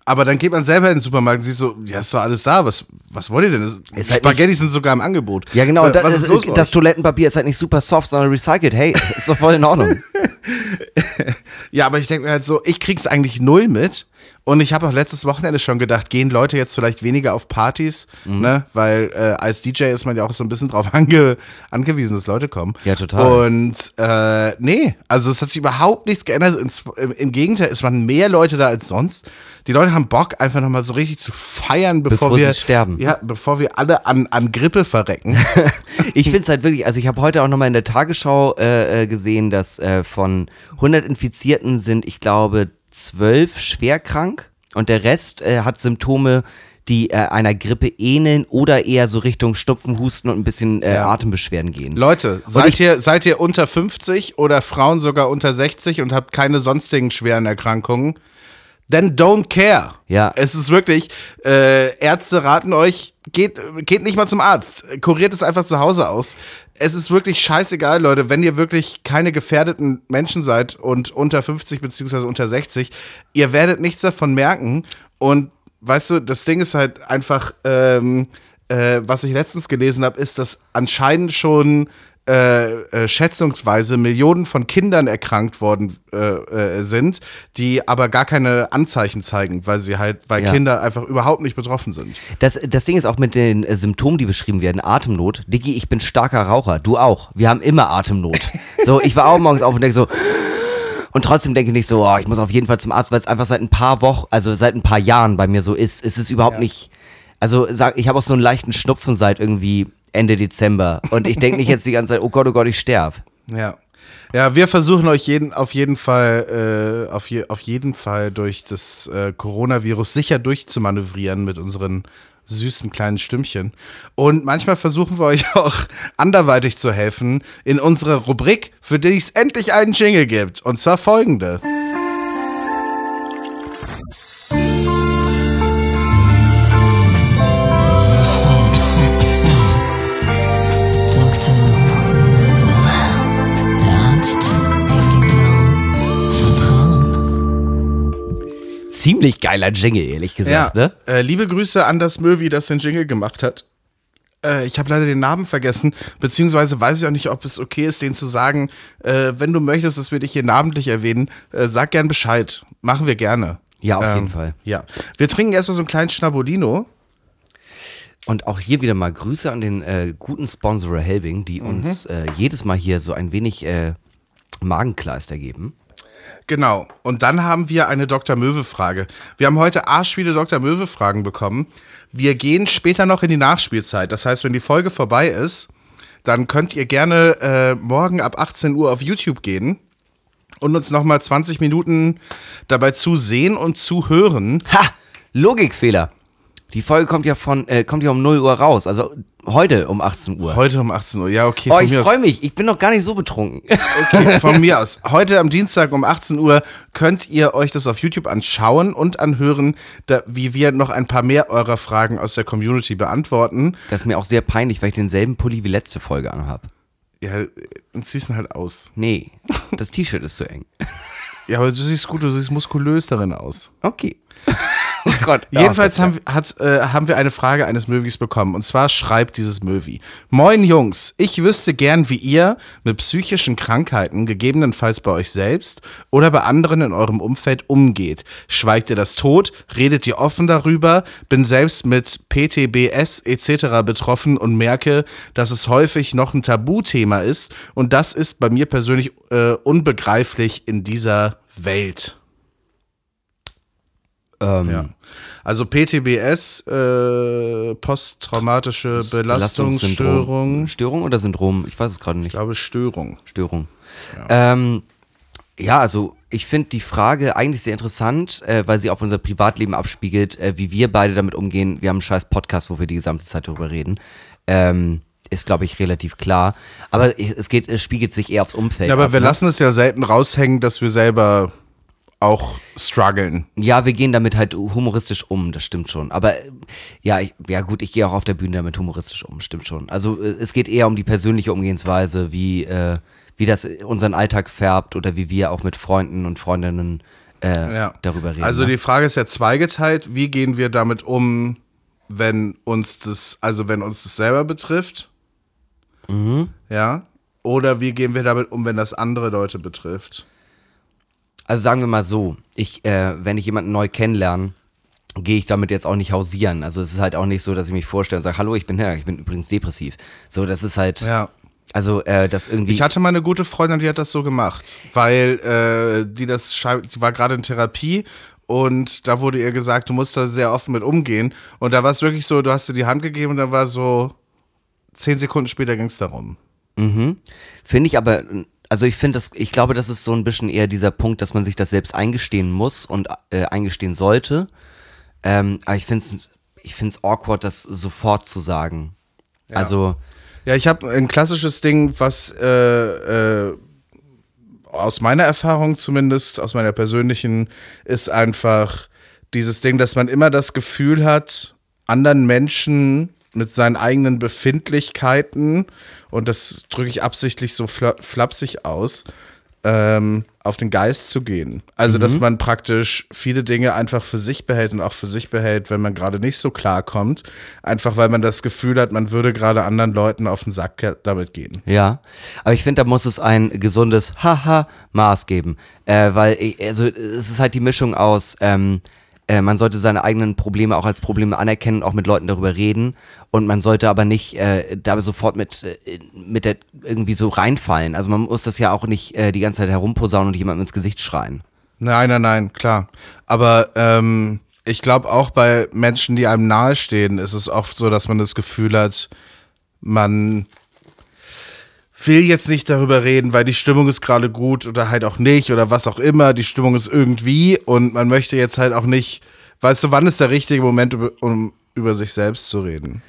aber dann geht man selber in den Supermarkt und sieht so, ja, ist doch alles da. Was, was wollt ihr denn? Ist halt Spaghetti sind sogar im Angebot. ja, genau. Äh, Und das, was ist bei das? Toilettenpapier ist halt nicht super soft, sondern recycelt. Hey, ist doch voll in Ordnung. Ja, aber ich denke mir halt so, ich krieg's eigentlich null mit. Und ich habe auch letztes Wochenende schon gedacht, gehen Leute jetzt vielleicht weniger auf Partys, Mhm. ne? Weil äh, als DJ ist man ja auch so ein bisschen drauf ange angewiesen, dass Leute kommen. Ja, total. Und äh, nee, also es hat sich überhaupt nichts geändert. Im, Im Gegenteil, es waren mehr Leute da als sonst. Die Leute haben Bock, einfach nochmal so richtig zu feiern, bevor, Bevor wir sterben. Ja, bevor wir alle an, an Grippe verrecken. Ich finde es halt wirklich, also ich habe heute auch nochmal in der Tagesschau äh, äh, gesehen, dass äh, von 100 Infizierten sind, ich glaube, 12 schwer krank und der Rest äh, hat Symptome, die äh, einer Grippe ähneln oder eher so Richtung Schnupfen, Husten und ein bisschen äh, Atembeschwerden gehen. Leute, seid ich- ihr, seid ihr unter 50 oder Frauen sogar unter 60 und habt keine sonstigen schweren Erkrankungen? Then don't care. Ja. Es ist wirklich, äh, Ärzte raten euch, geht, geht nicht mal zum Arzt. Kuriert es einfach zu Hause aus. Es ist wirklich scheißegal, Leute, wenn ihr wirklich keine gefährdeten Menschen seid und unter 50 beziehungsweise unter 60, ihr werdet nichts davon merken. Und weißt du, das Ding ist halt einfach, ähm, äh, was ich letztens gelesen habe, ist, dass anscheinend schon äh, äh, schätzungsweise Millionen von Kindern erkrankt worden äh, äh, sind, die aber gar keine Anzeichen zeigen, weil sie halt, weil Ja. Kinder einfach überhaupt nicht betroffen sind. Das, das Ding ist auch mit den äh, Symptomen, die beschrieben werden. Atemnot. Diggi, ich bin starker Raucher. Du auch. Wir haben immer Atemnot. So, ich war auch morgens auf und denke so. Und trotzdem denke ich nicht so, oh, ich muss auf jeden Fall zum Arzt, weil es einfach seit ein paar Wochen, also seit ein paar Jahren bei mir so ist. Es ist überhaupt nicht. Also ich habe auch so einen leichten Schnupfen seit irgendwie Ende Dezember. Und ich denke nicht jetzt die ganze Zeit, oh Gott, oh Gott, ich sterb. Ja. Ja, wir versuchen euch jeden, auf jeden Fall, äh, auf, je, auf jeden Fall durch das äh, Coronavirus sicher durchzumanövrieren mit unseren süßen kleinen Stimmchen. Und manchmal versuchen wir euch auch anderweitig zu helfen in unserer Rubrik, für die es endlich einen Jingle gibt. Und zwar folgende. Ziemlich geiler Jingle, ehrlich gesagt, ne? äh, liebe Grüße an das Möwi, das den Jingle gemacht hat. Äh, ich habe leider den Namen vergessen, beziehungsweise weiß ich auch nicht, ob es okay ist, den zu sagen. Äh, wenn du möchtest, dass wir dich hier namentlich erwähnen, äh, sag gern Bescheid. Machen wir gerne. Ja, auf Ähm, jeden Fall. Ja. Wir trinken erstmal so einen kleinen Schnabolino. Und auch hier wieder mal Grüße an den äh, guten Sponsor Helbing, die uns äh, jedes Mal hier so ein wenig äh, Magenkleister geben. Genau. Und dann haben wir eine Dr. Möwe-Frage. Wir haben heute arsch viele Dr. Möwe-Fragen bekommen. Wir gehen später noch in die Nachspielzeit. Das heißt, wenn die Folge vorbei ist, dann könnt ihr gerne äh, morgen ab 18 Uhr auf YouTube gehen und uns nochmal 20 Minuten dabei zusehen und zuhören. Ha! Logikfehler. Die Folge kommt ja von, äh, kommt ja um 0 Uhr raus, also heute um 18 Uhr. Heute um 18 Uhr. Ja, okay. oh, ich freue mich. Ich bin noch gar nicht so betrunken. Okay, von mir aus. Heute am Dienstag um 18 Uhr könnt ihr euch das auf YouTube anschauen und anhören, da, wie wir noch ein paar mehr eurer Fragen aus der Community beantworten. Das ist mir auch sehr peinlich, weil ich denselben Pulli wie letzte Folge anhab. Ja, und ziehst ihn halt aus. Nee, das T-Shirt ist zu eng. Ja, aber du siehst gut, du siehst muskulös darin aus. Okay. Oh Gott. Jedenfalls haben, hat, äh, haben wir eine Frage eines Möwis bekommen. Und zwar schreibt dieses Möwi. Moin Jungs, ich wüsste gern, wie ihr mit psychischen Krankheiten, gegebenenfalls bei euch selbst oder bei anderen in eurem Umfeld umgeht. Schweigt ihr das tot? Redet ihr offen darüber? Bin selbst mit PTBS etc. betroffen und merke, dass es häufig noch ein Tabuthema ist. Und das ist bei mir persönlich äh, unbegreiflich in dieser Welt. Ähm, Ja. Also PTBS, äh, posttraumatische Belastungsstörung. Störung oder Syndrom? Ich weiß es gerade Ich nicht. glaube Störung. Störung. Ja, ähm, ja also ich finde die Frage eigentlich sehr interessant, äh, weil sie auf unser Privatleben abspiegelt, äh, wie wir beide damit umgehen. Wir haben einen scheiß Podcast, wo wir die gesamte Zeit darüber reden. Ähm, ist, glaube ich, relativ klar. Aber es geht, es spiegelt sich eher aufs Umfeld. Ja, aber ab, wir ne? lassen es ja selten raushängen, dass wir selber auch strugglen. Ja, wir gehen damit halt humoristisch um, das stimmt schon. Aber äh, ja, ich, ja gut, ich gehe auch auf der Bühne damit humoristisch um, stimmt schon. Also äh, es geht eher um die persönliche Umgehensweise, wie, äh, wie das unseren Alltag färbt oder wie wir auch mit Freunden und Freundinnen äh, Ja. darüber reden. Also ne? die Frage ist ja zweigeteilt. Wie gehen wir damit um, wenn uns das, also wenn uns das selber betrifft? Mhm. Ja. Oder wie gehen wir damit um, wenn das andere Leute betrifft? Also sagen wir mal so, ich, äh, wenn ich jemanden neu kennenlerne, gehe ich damit jetzt auch nicht hausieren. Also es ist halt auch nicht so, dass ich mich vorstelle und sage, hallo, ich bin Herr, ich bin übrigens depressiv. So, das ist halt, Ja. also äh, das irgendwie. Ich hatte mal eine gute Freundin, die hat das so gemacht, weil äh, die das die war gerade in Therapie und da wurde ihr gesagt, du musst da sehr offen mit umgehen und da war es wirklich so, du hast dir die Hand gegeben und dann war so zehn Sekunden später ging es darum. Finde ich aber, also ich finde das, ich glaube, das ist so ein bisschen eher dieser Punkt, dass man sich das selbst eingestehen muss und äh, eingestehen sollte. Ähm, aber ich finde es ich finde es awkward, das sofort zu sagen. Also, Ja, ich habe ein klassisches Ding, was äh, äh, aus meiner Erfahrung zumindest, aus meiner persönlichen, ist einfach dieses Ding, dass man immer das Gefühl hat, anderen Menschen mit seinen eigenen Befindlichkeiten, und das drücke ich absichtlich so fla flapsig aus, ähm, auf den Geist zu gehen. Also, dass man praktisch viele Dinge einfach für sich behält und auch für sich behält, wenn man gerade nicht so klar kommt. Einfach weil man das Gefühl hat, man würde gerade anderen Leuten auf den Sack damit gehen. Ja, aber ich finde, da muss es ein gesundes Haha-Maß geben. Äh, weil, ich- also, es ist halt die Mischung aus, ähm, äh, man sollte seine eigenen Probleme auch als Probleme anerkennen, auch mit Leuten darüber reden. Und man sollte aber nicht äh, da sofort mit, äh, mit der irgendwie so reinfallen. Also man muss das ja auch nicht äh, die ganze Zeit herumposaunen und jemandem ins Gesicht schreien. Nein, nein, nein, klar. Aber ähm, ich glaube auch bei Menschen, die einem nahestehen, ist es oft so, dass man das Gefühl hat, man will jetzt nicht darüber reden, weil die Stimmung ist gerade gut oder halt auch nicht oder was auch immer. Die Stimmung ist irgendwie und man möchte jetzt halt auch nicht, weißt du, wann ist der richtige Moment, um über sich selbst zu reden?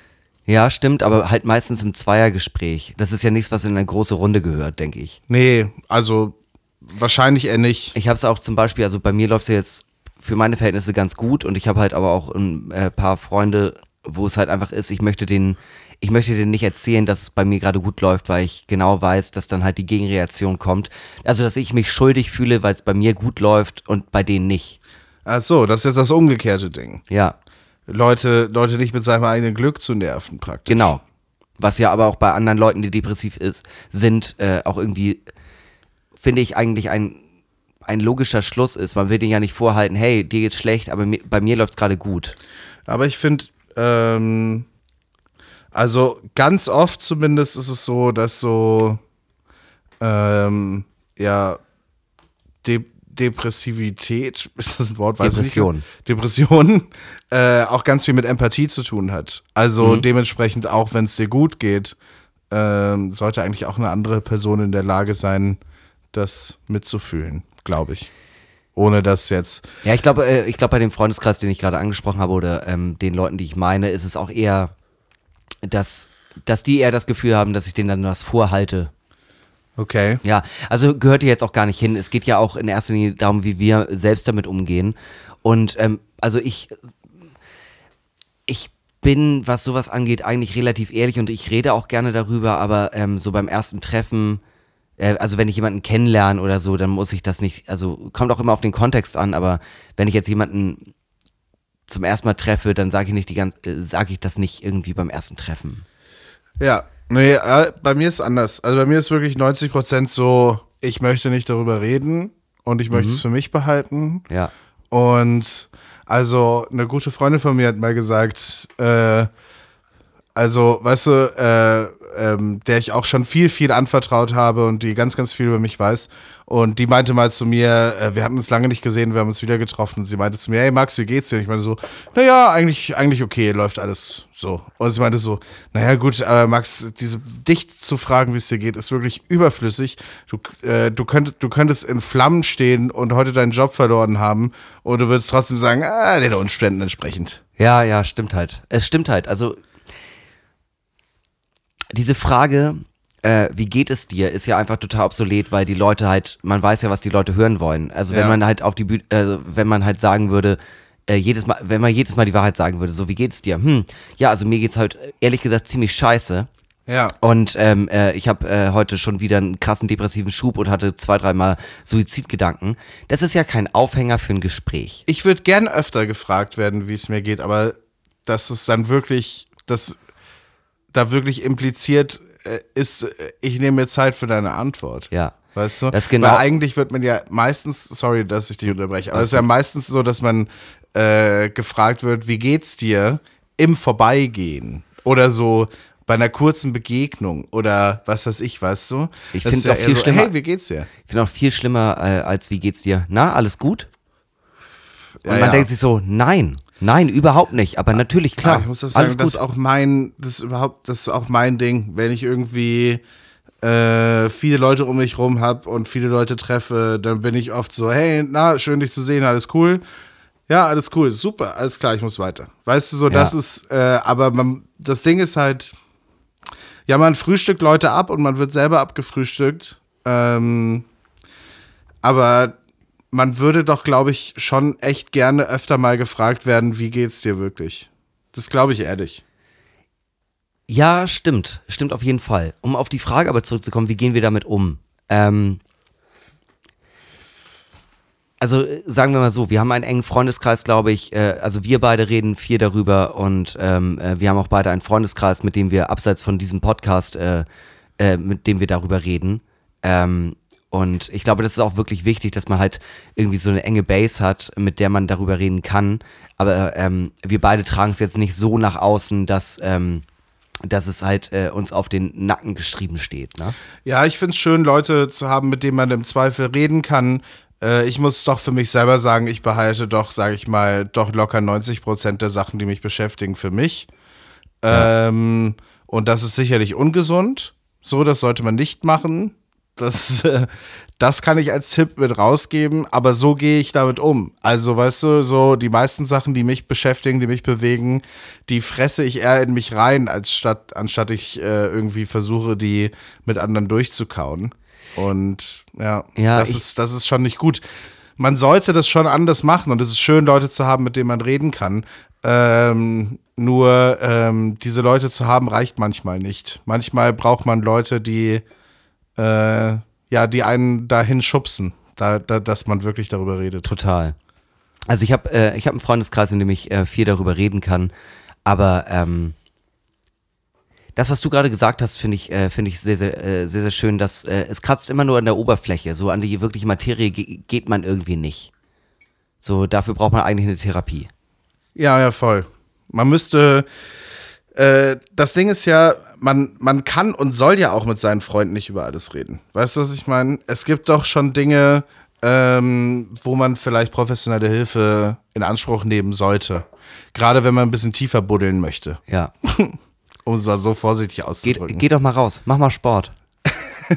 Ja, stimmt, aber halt meistens im Zweiergespräch. Das ist ja nichts, was in eine große Runde gehört, denke ich. Nee, also wahrscheinlich eher nicht. Ich habe es auch zum Beispiel, also bei mir läuft es ja jetzt für meine Verhältnisse ganz gut und ich habe halt aber auch ein äh, paar Freunde, wo es halt einfach ist, ich möchte den, ich möchte denen nicht erzählen, dass es bei mir gerade gut läuft, weil ich genau weiß, dass dann halt die Gegenreaktion kommt. Also, dass ich mich schuldig fühle, weil es bei mir gut läuft und bei denen nicht. Ach so, das ist jetzt das umgekehrte Ding. Ja, Leute, Leute nicht mit seinem eigenen Glück zu nerven, praktisch. genau. Was ja aber auch bei anderen Leuten, die depressiv ist, sind, äh, auch irgendwie, finde ich eigentlich ein, ein logischer Schluss ist. Man will denen ja nicht vorhalten, hey, dir geht's schlecht, aber mir, bei mir läuft's gerade gut. Aber ich finde, ähm, also ganz oft zumindest ist es so, dass so, ähm, ja, De Depressivität, ist das ein Wort? Weiß ich Depression. nicht. Depression, äh, auch ganz viel mit Empathie zu tun hat. Also dementsprechend, auch wenn es dir gut geht, ähm, sollte eigentlich auch eine andere Person in der Lage sein, das mitzufühlen, glaube ich. Ohne das jetzt Ja, ich glaube, äh, ich glaube, bei dem Freundeskreis, den ich gerade angesprochen habe, oder ähm, den Leuten, die ich meine, ist es auch eher, dass, dass die eher das Gefühl haben, dass ich denen dann was vorhalte. Okay. Ja, also gehört hier jetzt auch gar nicht hin. Es geht ja auch in erster Linie darum, wie wir selbst damit umgehen. Und ähm, also ich, ich bin, was sowas angeht, eigentlich relativ ehrlich und ich rede auch gerne darüber, aber ähm, so beim ersten Treffen, äh, also wenn ich jemanden kennenlerne oder so, dann muss ich das nicht, also kommt auch immer auf den Kontext an, aber wenn ich jetzt jemanden zum ersten Mal treffe, dann sage ich nicht die ganz, äh, sage ich das nicht irgendwie beim ersten Treffen. Ja, nee, äh, bei mir ist anders. Also bei mir ist wirklich 90 Prozent so, ich möchte nicht darüber reden und ich möchte es für mich behalten. Ja. Und also eine gute Freundin von mir hat mal gesagt, äh, also weißt du, äh, ähm, der ich auch schon viel, viel anvertraut habe und die ganz, ganz viel über mich weiß. Und die meinte mal zu mir, äh, wir hatten uns lange nicht gesehen, wir haben uns wieder getroffen. Und sie meinte zu mir, hey Max, wie geht's dir? Und ich meinte so, naja, eigentlich, eigentlich okay, läuft alles so. Und sie meinte so, naja gut, aber Max, diese dich zu fragen, wie es dir geht, ist wirklich überflüssig. Du, äh, du, könntest, du könntest in Flammen stehen und heute deinen Job verloren haben und du würdest trotzdem sagen, ah, den Umständen entsprechend. Ja, ja, stimmt halt. Es stimmt halt. Also diese Frage, äh, wie geht es dir, ist ja einfach total obsolet, weil die Leute halt, man weiß ja, was die Leute hören wollen. Also wenn Ja. man halt auf die Bühne, äh, wenn man halt sagen würde, äh, jedes Mal, wenn man jedes Mal die Wahrheit sagen würde, so wie geht's dir? Hm, ja, also mir geht's halt äh, ehrlich gesagt ziemlich scheiße. Ja. Und ähm, äh, ich habe äh, heute schon wieder einen krassen depressiven Schub und hatte zwei, dreimal Suizidgedanken. Das ist ja kein Aufhänger für ein Gespräch. Ich würde gern öfter gefragt werden, wie es mir geht, aber dass es dann wirklich, dass da wirklich impliziert äh, ist, äh, ich nehme mir Zeit für deine Antwort. Ja. Weißt du? Das genau- Weil eigentlich wird man ja meistens, sorry, dass ich dich unterbreche, aber es ist ja meistens so, dass man äh, gefragt wird, wie geht's dir im Vorbeigehen oder so bei einer kurzen Begegnung oder was weiß ich, weißt du? Ich ist ja auch viel so, schlimmer. Hey, wie geht's dir? Ich finde auch viel schlimmer äh, als wie geht's dir? Na, alles gut? Und Ja, man ja. denkt sich so, nein, nein, überhaupt nicht. Aber natürlich, klar, Ja, ich muss das sagen, das ist auch mein, das ist überhaupt, das ist auch mein Ding, wenn ich irgendwie äh, viele Leute um mich rum habe und viele Leute treffe, dann bin ich oft so, hey, na, schön dich zu sehen, alles cool. Ja, alles cool, super, alles klar, ich muss weiter. Weißt du, so, das Ja. ist, äh, aber man, das Ding ist halt, ja, man frühstückt Leute ab und man wird selber abgefrühstückt. Ähm, aber man würde doch, glaube ich, schon echt gerne öfter mal gefragt werden, wie geht's dir wirklich? Das glaube ich ehrlich. Ja, stimmt. Stimmt auf jeden Fall. Um auf die Frage aber zurückzukommen, wie gehen wir damit um? Ähm, also äh, sagen wir mal so, wir haben einen engen Freundeskreis, glaube ich. Äh, also wir beide reden viel darüber und ähm, äh, wir haben auch beide einen Freundeskreis, mit dem wir abseits von diesem Podcast, äh, äh, mit dem wir darüber reden. Ähm, und ich glaube, das ist auch wirklich wichtig, dass man halt irgendwie so eine enge Base hat, mit der man darüber reden kann. Aber ähm, wir beide tragen es jetzt nicht so nach außen, dass, ähm, dass es halt äh, uns auf den Nacken geschrieben steht. Ne? Ja, ich finde es schön, Leute zu haben, mit denen man im Zweifel reden kann. Äh, ich muss doch für mich selber sagen, ich behalte doch, sage ich mal, doch locker 90 Prozent der Sachen, die mich beschäftigen, für mich. Ähm, und das ist sicherlich ungesund. So, das sollte man nicht machen. Das, äh, das kann ich als Tipp mit rausgeben, aber so gehe ich damit um. Also, weißt du, so die meisten Sachen, die mich beschäftigen, die mich bewegen, die fresse ich eher in mich rein, als statt, anstatt ich äh, irgendwie versuche, die mit anderen durchzukauen. Und ja, Ja, das, ist, das ist schon nicht gut. Man sollte das schon anders machen und es ist schön, Leute zu haben, mit denen man reden kann. Ähm, nur ähm, diese Leute zu haben, reicht manchmal nicht. Manchmal braucht man Leute, die äh, ja, die einen dahin schubsen, da, da, dass man wirklich darüber redet. Total. Also ich habe äh, ich hab einen Freundeskreis, in dem ich äh, viel darüber reden kann, aber ähm, das, was du gerade gesagt hast, finde ich, äh, finde ich sehr, sehr, äh, sehr, sehr schön, dass äh, es kratzt immer nur an der Oberfläche. So an die wirkliche Materie ge geht man irgendwie nicht. So, dafür braucht man eigentlich eine Therapie. Ja, ja, voll. Man müsste. Äh, das Ding ist ja, man, man kann und soll ja auch mit seinen Freunden nicht über alles reden. Weißt du, was ich meine? Es gibt doch schon Dinge, ähm, wo man vielleicht professionelle Hilfe in Anspruch nehmen sollte. Gerade wenn man ein bisschen tiefer buddeln möchte, Ja. um es mal so vorsichtig auszudrücken. geh doch mal raus, mach mal Sport.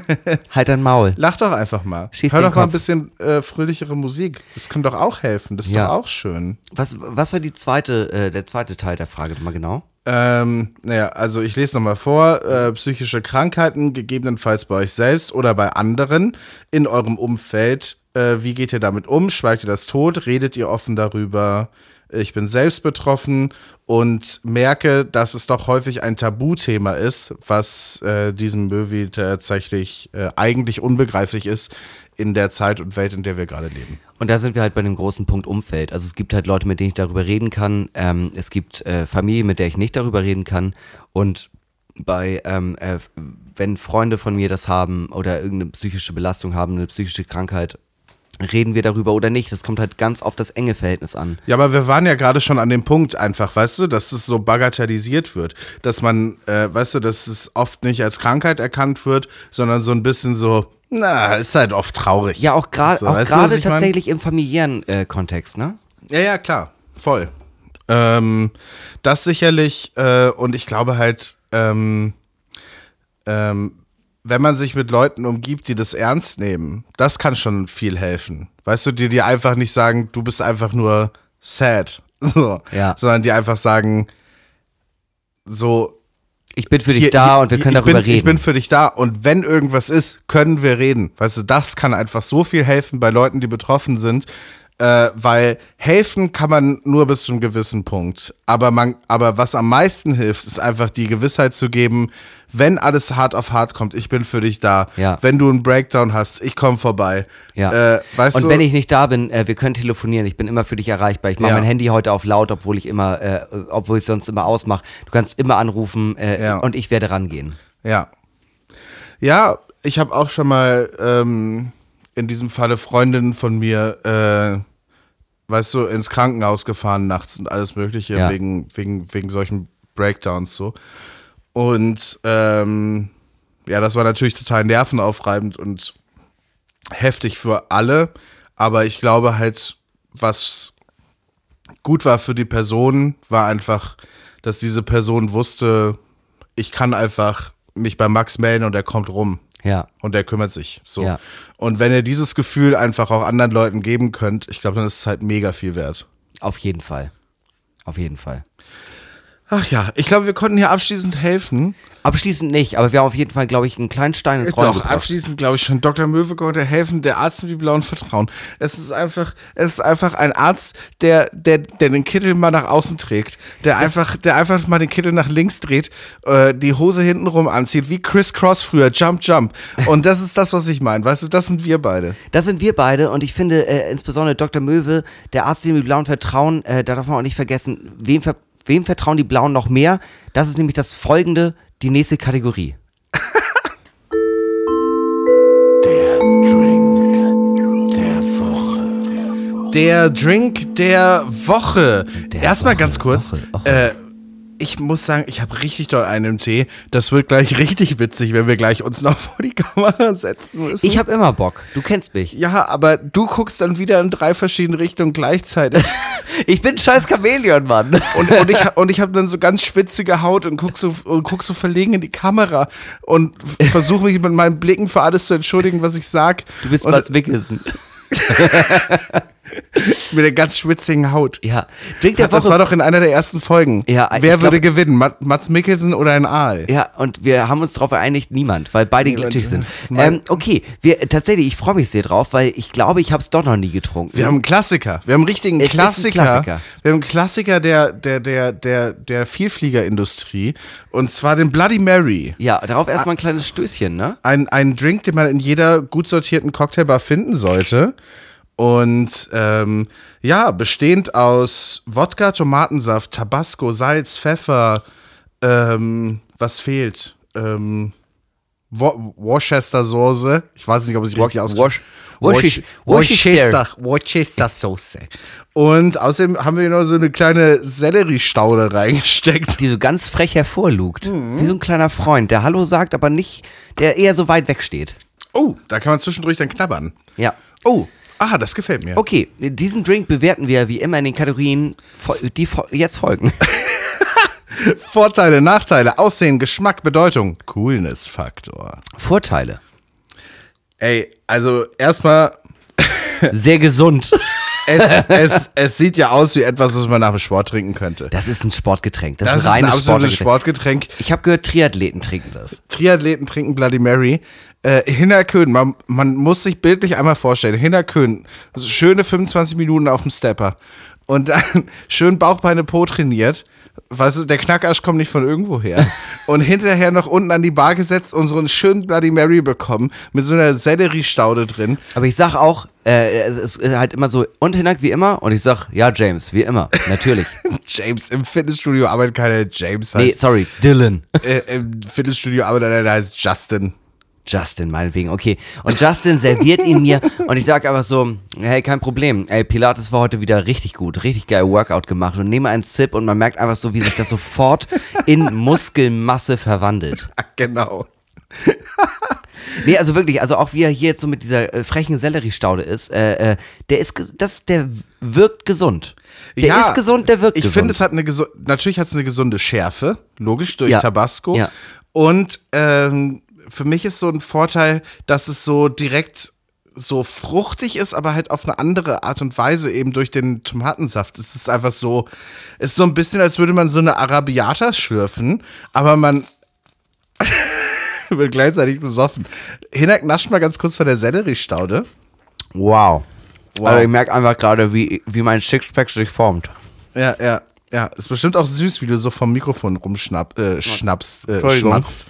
halt dein Maul. Lach doch einfach mal. Schieß Hör doch mal ein Kopf. bisschen äh, fröhlichere Musik. Das kann doch auch helfen. Das ist Ja. doch auch schön. Was, was war die zweite, äh, der zweite Teil der Frage mal genau? Ähm, naja, also ich lese nochmal vor. Äh, psychische Krankheiten, gegebenenfalls bei euch selbst oder bei anderen in eurem Umfeld. Äh, wie geht ihr damit um? Schweigt ihr das tot? Redet ihr offen darüber? Ich bin selbst betroffen und merke, dass es doch häufig ein Tabuthema ist, was äh, diesem Movie tatsächlich äh, eigentlich unbegreiflich ist in der Zeit und Welt, in der wir gerade leben. Und da sind wir halt bei dem großen Punkt Umfeld. Also es gibt halt Leute, mit denen ich darüber reden kann. Ähm, es gibt äh, Familie, mit der ich nicht darüber reden kann. Und bei, ähm, äh, wenn Freunde von mir das haben oder irgendeine psychische Belastung haben, eine psychische Krankheit, reden wir darüber oder nicht. Das kommt halt ganz auf das enge Verhältnis an. Ja, aber wir waren ja gerade schon an dem Punkt einfach, weißt du, dass es so bagatellisiert wird. Dass man, äh, weißt du, dass es oft nicht als Krankheit erkannt wird, sondern so ein bisschen so, na, ist halt oft traurig. Ja, auch gerade So, auch weißt du, was gerade ich mein? tatsächlich im familiären äh, Kontext, ne? Ja, ja, klar, voll. Ähm, das sicherlich, äh, und ich glaube halt, ähm, ähm, wenn man sich mit Leuten umgibt, die das ernst nehmen, das kann schon viel helfen. Weißt du, die dir einfach nicht sagen, du bist einfach nur sad, so, Ja. sondern die einfach sagen, so, Ich bin für dich hier- da und wir können darüber bin, reden. Ich bin für dich da und wenn irgendwas ist, können wir reden. Weißt du, das kann einfach so viel helfen bei Leuten, die betroffen sind, äh, weil helfen kann man nur bis zu einem gewissen Punkt. Aber man, aber was am meisten hilft, ist einfach die Gewissheit zu geben, wenn alles hart auf hart kommt, ich bin für dich da. Ja. Wenn du einen Breakdown hast, ich komme vorbei. Ja. Äh, weißt und du, wenn ich nicht da bin, äh, wir können telefonieren. Ich bin immer für dich erreichbar. Ich mache Ja. mein Handy heute auf laut, obwohl ich immer, äh, obwohl ich sonst immer ausmache. Du kannst immer anrufen äh, Ja. und ich werde rangehen. Ja. Ja, ich habe auch schon mal ähm, in diesem Falle Freundinnen von mir, äh, weißt du, ins Krankenhaus gefahren nachts und alles Mögliche Ja. wegen, wegen, wegen solchen Breakdowns so. Und ähm, ja, das war natürlich total nervenaufreibend und heftig für alle. Aber ich glaube halt, was gut war für die Person, war einfach, dass diese Person wusste, ich kann einfach mich bei Max melden und er kommt rum. Ja. Und er kümmert sich. So. Ja. Und wenn ihr dieses Gefühl einfach auch anderen Leuten geben könnt, ich glaube, dann ist es halt mega viel wert. Auf jeden Fall. Auf jeden Fall. Ach ja, ich glaube, wir konnten hier abschließend helfen. Abschließend nicht, aber wir haben auf jeden Fall, glaube ich, einen kleinen Stein ins Rollen Doch, gebracht. abschließend glaube ich schon. Dr. Möwe konnte helfen, der Arzt mit die blauen Vertrauen. Es ist einfach, es ist einfach ein Arzt, der, der, der den Kittel mal nach außen trägt. Der einfach, der einfach mal den Kittel nach links dreht, äh, die Hose hintenrum anzieht, wie Chris Cross früher, Jump, Jump. Und das ist das, was ich meine. Weißt du, das sind wir beide. Das sind wir beide und ich finde äh, insbesondere Dr. Möwe, der Arzt, dem die Blauen vertrauen, äh, da darf man auch nicht vergessen, wem, ver wem vertrauen die Blauen noch mehr? Das ist nämlich das folgende, die nächste Kategorie. Der Drink der Woche. Der Erstmal Woche, ganz kurz. Woche, Woche. Äh, ich muss sagen, ich habe richtig doll einen im Tee. Das wird gleich richtig witzig, wenn wir gleich uns noch vor die Kamera setzen müssen. Ich habe immer Bock, du kennst mich. ja, aber du guckst dann wieder in drei verschiedene Richtungen gleichzeitig. Ich bin ein scheiß Chamäleon, Mann. Und, und ich, und ich habe dann so ganz schwitzige Haut und guck so, und guck so verlegen in die Kamera und versuche mich mit meinen Blicken für alles zu entschuldigen, was ich sag. Du bist und, Mats Mikkelsen. Mit der ganz schwitzigen Haut. Ja. Drink der Das Woche. war doch in einer der ersten Folgen. Ja, Wer würde glaub- gewinnen? Mat- Mats Mikkelsen oder ein Aal? Ja, und wir haben uns darauf geeinigt, niemand, weil beide Niemand. glitschig sind. Ähm, okay, wir, tatsächlich, ich freue mich sehr drauf, weil ich glaube, ich habe es doch noch nie getrunken. Wir haben einen Klassiker. Wir haben einen richtigen ist ein Klassiker. Klassiker. Wir haben einen Klassiker der, der, der, der, der Vielfliegerindustrie. Und zwar den Bloody Mary. ja, darauf erstmal ein kleines Stößchen, ne? Ein, ein Drink, den man in jeder gut sortierten Cocktailbar finden sollte. Und ähm, ja, bestehend aus Wodka, Tomatensaft, Tabasco, Salz, Pfeffer, ähm, was fehlt? Ähm, Wo Worcester Soße. Ich weiß nicht, ob ich es richtig ausspreche. Wash- Worcester, Worcester Soße. Und außerdem haben wir noch so eine kleine Selleriestaude reingesteckt. Die so ganz frech hervorlugt. Mhm. Wie so ein kleiner Freund, der Hallo sagt, aber nicht, der eher so weit weg steht. Oh, da kann man zwischendurch dann knabbern. Ja. Oh, aha, das gefällt mir. Okay, diesen Drink bewerten wir wie immer in den Kategorien, die jetzt folgen. Vorteile, Nachteile, Aussehen, Geschmack, Bedeutung, Coolness-Faktor. Vorteile. Ey, also erstmal, Sehr gesund. es, es, es sieht ja aus wie etwas, was man nach dem Sport trinken könnte. Das ist ein Sportgetränk. Das, Das ist ist ein absolutes Sportgetränk. Sportgetränk. Ich habe gehört, Triathleten trinken das. Triathleten trinken Bloody Mary. Äh, Hinnerkön, man, man muss sich bildlich einmal vorstellen. Hinnerkön, also schöne 25 Minuten auf dem Stepper. Und dann schön Bauchbeine Po trainiert. Weißt du, der Knackarsch kommt nicht von irgendwo her. Und hinterher noch unten an die Bar gesetzt und so einen schönen Bloody Mary bekommen. Mit so einer Selleriestaude drin. Aber ich sag auch, äh, es ist halt immer so, und Hinak wie immer? Und ich sag, ja, James, wie immer. Natürlich. James, im Fitnessstudio arbeitet keiner James. nee, Heißt, sorry, Dylan. äh, Im Fitnessstudio arbeitet einer, der heißt Justin. Justin, meinetwegen, okay. Und Justin serviert ihn mir und ich sag einfach so, hey, kein Problem. Ey, Pilates war heute wieder richtig gut, richtig geil Workout gemacht und nehme einen Sip und man merkt einfach so, wie sich das sofort in Muskelmasse verwandelt. Ach, genau. Nee, also wirklich, also auch wie er hier jetzt so mit dieser äh, frechen Selleriestaude ist, äh, äh, der ist, das, der wirkt gesund. Der Ja, ist gesund, der wirkt Ich gesund. finde, es hat eine gesu natürlich hat es eine gesunde Schärfe, logisch durch Ja. Tabasco. Ja. Und ähm, für mich ist so ein Vorteil, dass es so direkt so fruchtig ist, aber halt auf eine andere Art und Weise eben durch den Tomatensaft. Es ist einfach so, es ist so ein bisschen, als würde man so eine Arabiata schlürfen, aber man wird gleichzeitig besoffen. Hinak nascht mal ganz kurz von der Selleriestaude. Wow. Wow. Also ich merke einfach gerade, wie, wie mein Sixpack sich formt. Ja, ja, ja. Ist bestimmt auch süß, wie du so vom Mikrofon rumschnapp, äh, schnappst, äh, schmatzt.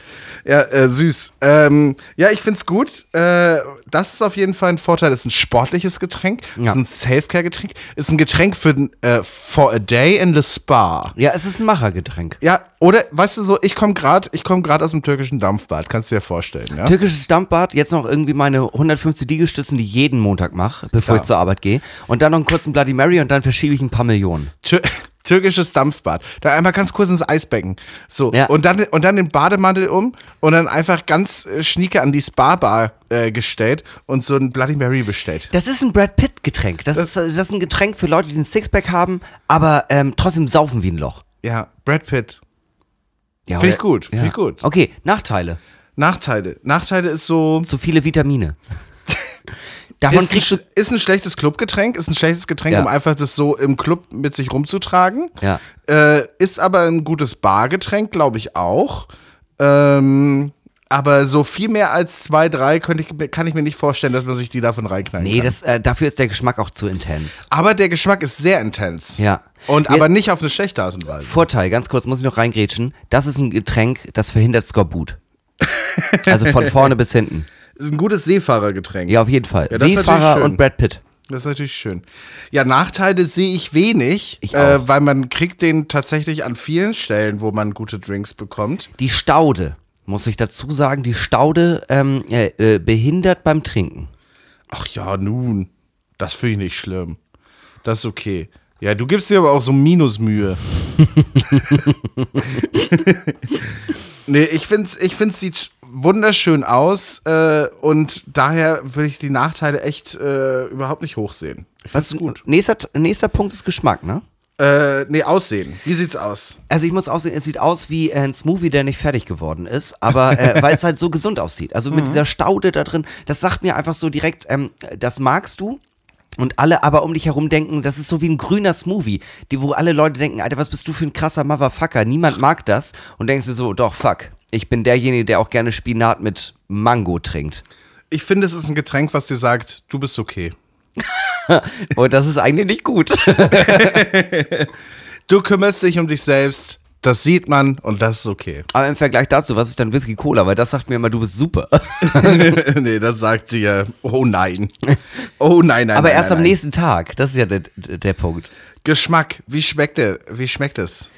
Ja, äh, süß. Ähm, ja, ich find's gut. Äh, das ist auf jeden Fall ein Vorteil. Das ist ein sportliches Getränk. Ja. ist ein Self-Care-Getränk. Ist ein Getränk für äh, for a day in the spa. Ja, es ist ein Machergetränk. Ja, oder weißt du so, ich komme gerade, ich komme gerade aus dem türkischen Dampfbad, kannst du dir vorstellen, ja? Türkisches Dampfbad, jetzt noch irgendwie meine 150 Liegestützen, die ich jeden Montag mache, bevor Ja. ich zur Arbeit gehe. Und dann noch einen kurzen Bloody Mary und dann verschiebe ich ein paar Millionen. Tür türkisches Dampfbad. Da einmal ganz kurz ins Eisbecken. So. Ja. Und, dann, und dann den Bademantel um und dann einfach ganz äh, schnieke an die Spa-Bar äh, gestellt und so ein Bloody Mary bestellt. Das ist ein Brad Pitt-Getränk. Das, ist, das ist ein Getränk für Leute, die ein Sixpack haben, aber ähm, trotzdem saufen wie ein Loch. Ja, Brad Pitt. Ja, Finde ich gut, finde ich gut. Okay, Nachteile. Nachteile. Nachteile ist so. Zu viele Vitamine. Davon ist, ein, kriegst du. ist ein schlechtes Clubgetränk, ist ein schlechtes Getränk, Ja. um einfach das so im Club mit sich rumzutragen. Ja. Äh, ist aber ein gutes Bargetränk, glaube ich auch. Ähm, aber so viel mehr als zwei, drei ich, kann ich mir nicht vorstellen, dass man sich die davon reinknallen Nee, kann. das, äh, dafür ist der Geschmack auch zu intens. aber der Geschmack ist sehr intens. Ja. Und Ja. aber nicht auf eine schlechte Art und Weise. Vorteil, ganz kurz, muss ich noch reingrätschen. Das ist ein Getränk, das verhindert Skorbut. Also von vorne bis hinten. Ist ein gutes Seefahrergetränk. Ja, auf jeden Fall. Ja, Seefahrer und Brad Pitt. Das ist natürlich schön. Ja, Nachteile sehe ich wenig, Ich äh, weil man kriegt den tatsächlich an vielen Stellen, wo man gute Drinks bekommt. Die Staude, muss ich dazu sagen, die Staude ähm, äh, äh, behindert beim Trinken. Ach ja, nun, das finde ich nicht schlimm. Das ist okay. Ja, du gibst dir aber auch so Minusmühe. nee, ich finde es ich find's sieht wunderschön aus äh, und daher würde ich die Nachteile echt äh, überhaupt nicht hochsehen. Ich finde es gut. Nächster, nächster Punkt ist Geschmack, ne? Äh, nee, aussehen. Wie sieht's aus? Also ich muss aussehen, es sieht aus wie ein Smoothie, der nicht fertig geworden ist, aber äh, weil es halt so gesund aussieht. Also mit dieser Staude da drin, das sagt mir einfach so direkt, ähm, das magst du. Und alle aber um dich herum denken, das ist so wie ein grüner Smoothie, die, wo alle Leute denken, Alter, was bist du für ein krasser Motherfucker? Niemand mag das. Und denkst du so, doch, fuck. Ich bin derjenige, der auch gerne Spinat mit Mango trinkt. Ich finde, es ist ein Getränk, was dir sagt, du bist okay. Und das ist eigentlich nicht gut. Du kümmerst dich um dich selbst, das sieht man und das ist okay. Aber im Vergleich dazu, was ist dann Whisky Cola? Weil das sagt mir immer, du bist super. nee, das sagt dir, oh nein. Oh nein, nein, Aber nein, erst nein, am nein. nächsten Tag. Das ist ja der, der Punkt. Geschmack, wie schmeckt der? Wie schmeckt es?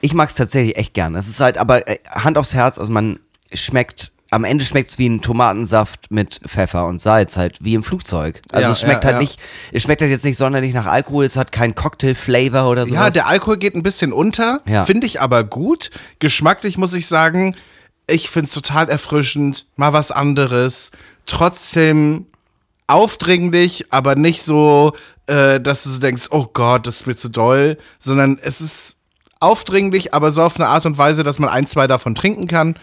Ich mag es tatsächlich echt gern. Es ist halt, aber äh, Hand aufs Herz, also man schmeckt, am Ende schmeckt es wie ein Tomatensaft mit Pfeffer und Salz, halt wie im Flugzeug. Also Ja, es schmeckt ja, halt ja. nicht, es schmeckt halt jetzt nicht sonderlich nach Alkohol, es hat keinen Cocktail-Flavor oder sowas. Ja, der Alkohol geht ein bisschen unter, finde ich aber gut. Geschmacklich muss ich sagen, ich finde es total erfrischend, mal was anderes. Trotzdem aufdringlich, aber nicht so, äh, dass du so denkst, oh Gott, das ist mir zu doll, sondern es ist aufdringlich, aber so auf eine Art und Weise, dass man ein, zwei davon trinken kann.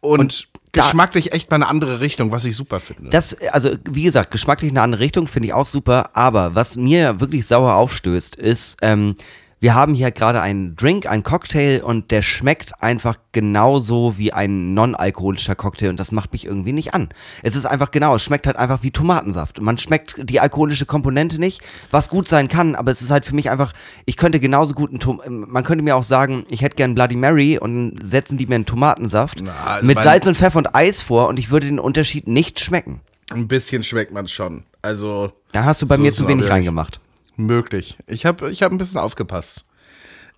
Und, da- geschmacklich echt mal eine andere Richtung, was ich super finde. Das, also wie gesagt, geschmacklich in eine andere Richtung finde ich auch super, aber was mir wirklich sauer aufstößt, ist, ähm, wir haben hier gerade einen Drink, einen Cocktail und der schmeckt einfach genauso wie ein non-alkoholischer Cocktail und das macht mich irgendwie nicht an. Es ist einfach genau, es schmeckt halt einfach wie Tomatensaft. Man schmeckt die alkoholische Komponente nicht, was gut sein kann, aber es ist halt für mich einfach, ich könnte genauso gut einen Tom man könnte mir auch sagen, ich hätte gern Bloody Mary und setzen die mir einen Tomatensaft Na, also mit Salz und Pfeffer und Eis vor und ich würde den Unterschied nicht schmecken. Ein bisschen schmeckt man schon. Also. Da hast du bei so mir zu wenig reingemacht. Möglich. Ich habe ich hab ein bisschen aufgepasst.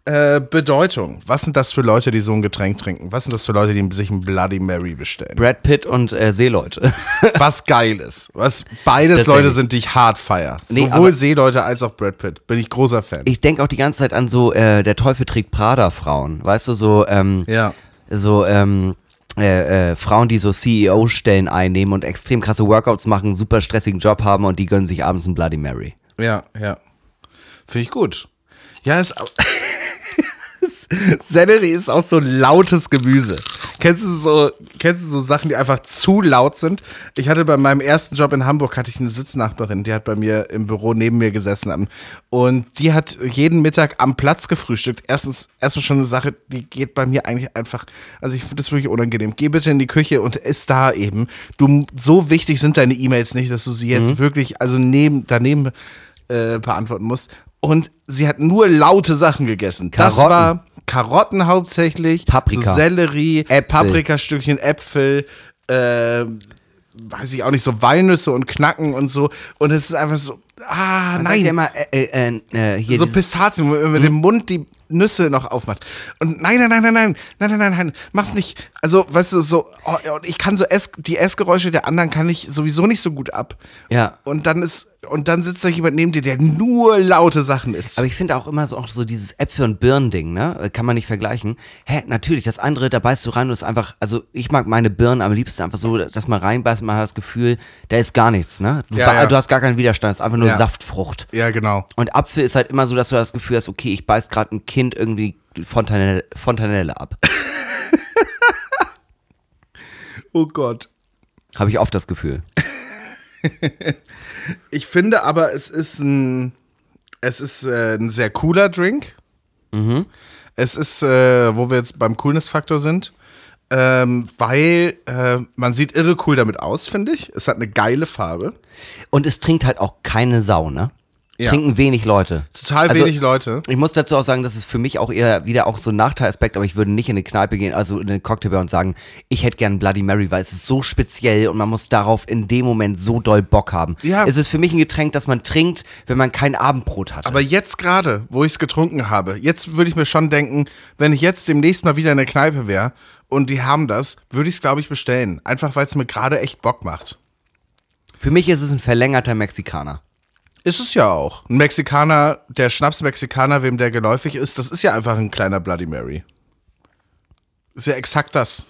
Äh, Bedeutung. Was sind das für Leute, die so ein Getränk trinken? Was sind das für Leute, die sich ein Bloody Mary bestellen? Brad Pitt und äh, Seeleute. Was geil ist. Was beides. Leute sind, die ich hart feier. Nee, Sowohl Seeleute als auch Brad Pitt. Bin ich großer Fan. Ich denke auch die ganze Zeit an so, äh, der Teufel trägt Prada-Frauen. Weißt du, so, ähm, ja. so, ähm, äh, äh, Frauen, die so CEO-Stellen einnehmen und extrem krasse Workouts machen, super stressigen Job haben und die gönnen sich abends ein Bloody Mary. Ja, ja. Finde ich gut. Ja, ist. Sellerie ist auch so lautes Gemüse. Kennst du so, kennst du so Sachen, die einfach zu laut sind? Ich hatte bei meinem ersten Job in Hamburg hatte ich eine Sitznachbarin, die hat bei mir im Büro neben mir gesessen und die hat jeden Mittag am Platz gefrühstückt. Erstens, erstmal schon eine Sache, die geht bei mir eigentlich einfach, also ich finde das wirklich unangenehm. Geh bitte in die Küche und iss da eben. Du, so wichtig sind deine E-Mails nicht, dass du sie jetzt wirklich, also neben, daneben äh, beantworten musst. Und sie hat nur laute Sachen gegessen. Das Karotten. war Karotten hauptsächlich, Paprika. so Sellerie, Äpfel. Paprikastückchen, Äpfel, äh, weiß ich auch nicht, so Walnüsse und Knacken und so. Und es ist einfach so, ah, Man ja nein. immer, äh, äh, äh, hier So Pistazien, wo man mit dem Mund die Nüsse noch aufmacht. Und nein, nein, nein, nein, nein, nein, nein, nein, nein, mach's nicht. Also, weißt du, so, oh, ich kann so Ess, die Essgeräusche der anderen kann ich sowieso nicht so gut ab. Ja. Und dann ist, und dann sitzt da jemand neben dir, der nur laute Sachen isst. Aber ich finde auch immer so, auch so dieses Äpfel- und Birnen-Ding, ne? Äh, Kann man nicht vergleichen. Hä, natürlich, das andere, da beißt du rein und ist einfach, also ich mag meine Birnen am liebsten einfach so, dass man reinbeißt man hat das Gefühl, da ist gar nichts, ne? Du, Ja, ja. du hast gar keinen Widerstand, es ist einfach nur Ja. Saftfrucht. ja, genau. Und Apfel ist halt immer so, dass du das Gefühl hast, okay, ich beiß gerade ein Kind irgendwie Fontanelle, Fontanelle ab. Oh Gott. Habe ich oft das Gefühl. Ich finde aber, es ist ein, es ist äh, ein sehr cooler Drink. Es ist, äh, wo wir jetzt beim Coolness-Faktor sind, ähm, weil äh, man sieht irre cool damit aus, finde ich. Es hat eine geile Farbe. Und es trinkt halt auch keine Sau, ne? Ja. Trinken wenig Leute. Total Also, wenig Leute. Ich muss dazu auch sagen, das ist für mich auch eher wieder auch so ein Nachteilaspekt, aber ich würde nicht in eine Kneipe gehen, also in eine Cocktailbar und sagen, ich hätte gern Bloody Mary, weil es ist so speziell und man muss darauf in dem Moment so doll Bock haben. Ja. Es ist für mich ein Getränk, das man trinkt, wenn man kein Abendbrot hat. Aber jetzt gerade, wo ich es getrunken habe, jetzt würde ich mir schon denken, wenn ich jetzt demnächst mal wieder in der Kneipe wäre und die haben das, würde ich es, glaube ich, bestellen. Einfach weil es mir gerade echt Bock macht. für mich ist es ein verlängerter Mexikaner. Ist es ja auch. Ein Mexikaner, der Schnaps-Mexikaner, wem der geläufig ist, das ist ja einfach ein kleiner Bloody Mary. Ist ja exakt das.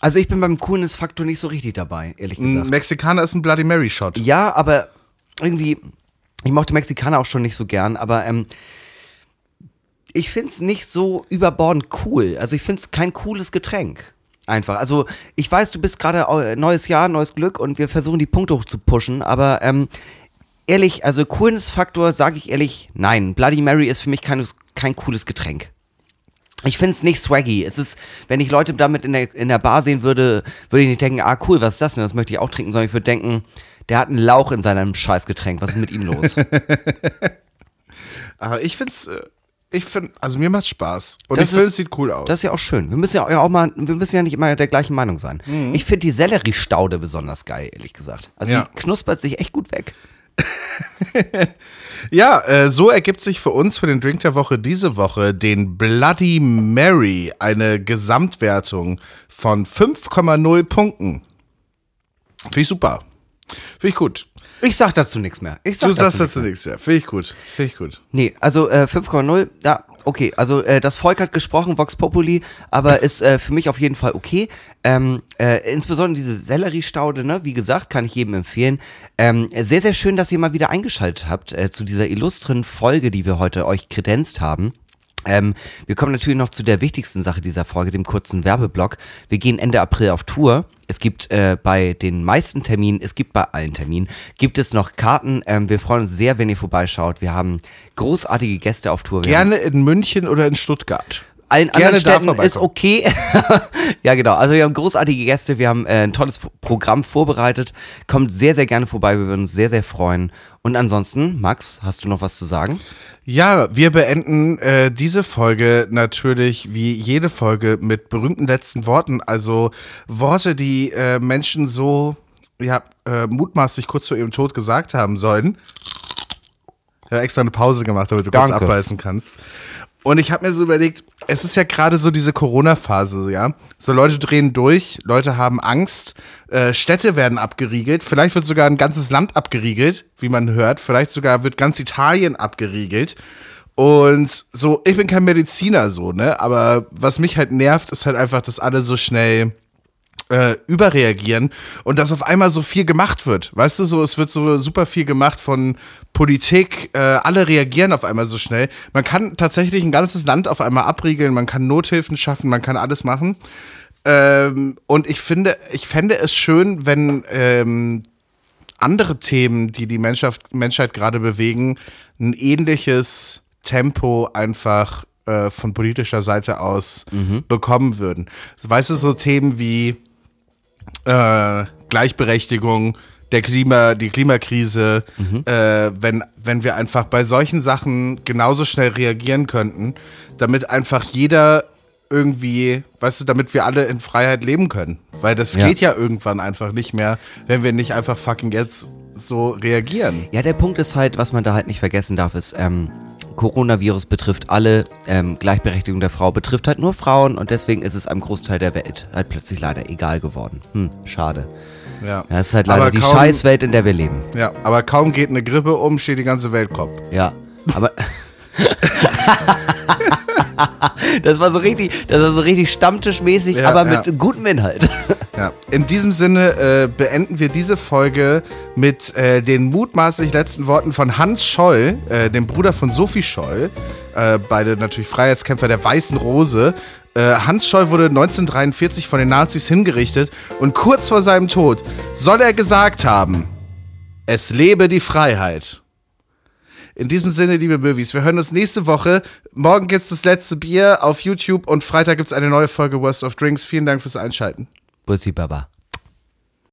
Also ich bin beim Coolness-Faktor nicht so richtig dabei, ehrlich Ein gesagt. Mexikaner ist ein Bloody Mary-Shot. Ja, aber irgendwie, ich mochte Mexikaner auch schon nicht so gern, aber ähm, ich finde es nicht so überbordend cool. Also ich finde es kein cooles Getränk. Einfach. Also ich weiß, du bist gerade äh, neues Jahr, neues Glück und wir versuchen die Punkte hoch zu pushen, aber ähm, ehrlich, also Coolness-Faktor, sage ich ehrlich, nein. Bloody Mary ist für mich kein, kein cooles Getränk. Ich finde es nicht swaggy. Es ist, wenn ich Leute damit in der, in der Bar sehen würde, würde ich nicht denken, ah cool, was ist das denn? Das möchte ich auch trinken, sondern ich würde denken, der hat einen Lauch in seinem Scheißgetränk. Was ist mit ihm los? Aber ich find's, äh, ich finde, also mir macht Spaß. Und Das ich finde, es sieht cool aus. Das ist ja auch schön. Wir müssen ja auch mal, wir müssen ja nicht immer der gleichen Meinung sein. Ich finde die Selleriestaude besonders geil, ehrlich gesagt. Also Ja. die knuspert sich echt gut weg. Ja, äh, so ergibt sich für uns für den Drink der Woche diese Woche den Bloody Mary eine Gesamtwertung von 5,0 Punkten. Finde ich super. Finde ich gut. Ich sag dazu nichts mehr. Ich sag Du sagst nichts dazu nichts mehr. Finde ich gut. Finde ich gut. Nee, also äh, 5,0, ja, okay. Also äh, das Volk hat gesprochen, Vox Populi, aber ist äh, für mich auf jeden Fall okay. Ähm, äh, insbesondere diese Selleriestaude, ne, wie gesagt, kann ich jedem empfehlen. Ähm, sehr, sehr schön, dass ihr mal wieder eingeschaltet habt äh, zu dieser illustren Folge, die wir heute euch kredenzt haben. Ähm, wir kommen natürlich noch zu der wichtigsten Sache dieser Folge, dem kurzen Werbeblock. Wir gehen Ende April auf Tour. Es gibt äh, bei den meisten Terminen, es gibt bei allen Terminen, gibt es noch Karten. Ähm, wir freuen uns sehr, wenn ihr vorbeischaut. Wir haben großartige Gäste auf Tour. Wir haben Gerne in München oder in Stuttgart. allen gerne anderen Städten ist okay. ja, genau. Also wir haben großartige Gäste, wir haben äh, ein tolles Programm vorbereitet. Kommt sehr, sehr gerne vorbei. Wir würden uns sehr, sehr freuen. Und ansonsten, Max, hast du noch was zu sagen? Ja, wir beenden äh, diese Folge natürlich wie jede Folge mit berühmten letzten Worten. Also Worte, die äh, Menschen so ja, äh, mutmaßlich kurz vor ihrem Tod gesagt haben sollen. Ich habe extra eine Pause gemacht, damit du kurz Danke. abbeißen kannst. Und ich habe mir so überlegt, es ist ja gerade so diese Corona-Phase, ja. So Leute drehen durch, Leute haben Angst, äh, Städte werden abgeriegelt, vielleicht wird sogar ein ganzes Land abgeriegelt, wie man hört, vielleicht sogar wird ganz Italien abgeriegelt. Und so, ich bin kein Mediziner so, ne? Aber was mich halt nervt, ist halt einfach, dass alle so schnell äh, überreagieren und dass auf einmal so viel gemacht wird. Weißt du, so es wird so super viel gemacht von Politik, äh, alle reagieren auf einmal so schnell. Man kann tatsächlich ein ganzes Land auf einmal abriegeln, man kann Nothilfen schaffen, man kann alles machen. Ähm, und ich finde, ich fände es schön, wenn ähm, andere Themen, die die Menschheit, Menschheit gerade bewegen, ein ähnliches Tempo einfach äh, von politischer Seite aus bekommen würden. Weißt du, so Themen wie äh, Gleichberechtigung, der Klima, die Klimakrise, äh, wenn, wenn wir einfach bei solchen Sachen genauso schnell reagieren könnten, damit einfach jeder irgendwie, weißt du, damit wir alle in Freiheit leben können. Weil das Ja. geht ja irgendwann einfach nicht mehr, wenn wir nicht einfach fucking jetzt so reagieren. Ja, der Punkt ist halt, was man da halt nicht vergessen darf, ist, ähm, Coronavirus betrifft alle, ähm, Gleichberechtigung der Frau betrifft halt nur Frauen und deswegen ist es einem Großteil der Welt halt plötzlich leider egal geworden. Hm, schade. Ja. Es ist halt leider Aber die kaum- Scheißwelt, in der wir leben. Ja, aber kaum geht eine Grippe um, steht die ganze Welt Kopf. Ja, aber. das war so richtig, das war so richtig stammtischmäßig, Ja, aber ja. mit gutem Inhalt. Ja. In diesem Sinne äh, beenden wir diese Folge mit äh, den mutmaßlich letzten Worten von Hans Scholl, äh, dem Bruder von Sophie Scholl, äh, beide natürlich Freiheitskämpfer der Weißen Rose. Äh, Hans Scholl wurde 1943 von den Nazis hingerichtet und kurz vor seinem Tod soll er gesagt haben, Es lebe die Freiheit. In diesem Sinne, liebe Möwis, wir hören uns nächste Woche. Morgen gibt's das letzte Bier auf YouTube und Freitag gibt's eine neue Folge Worst of Drinks. Vielen Dank fürs Einschalten. Bussi Baba.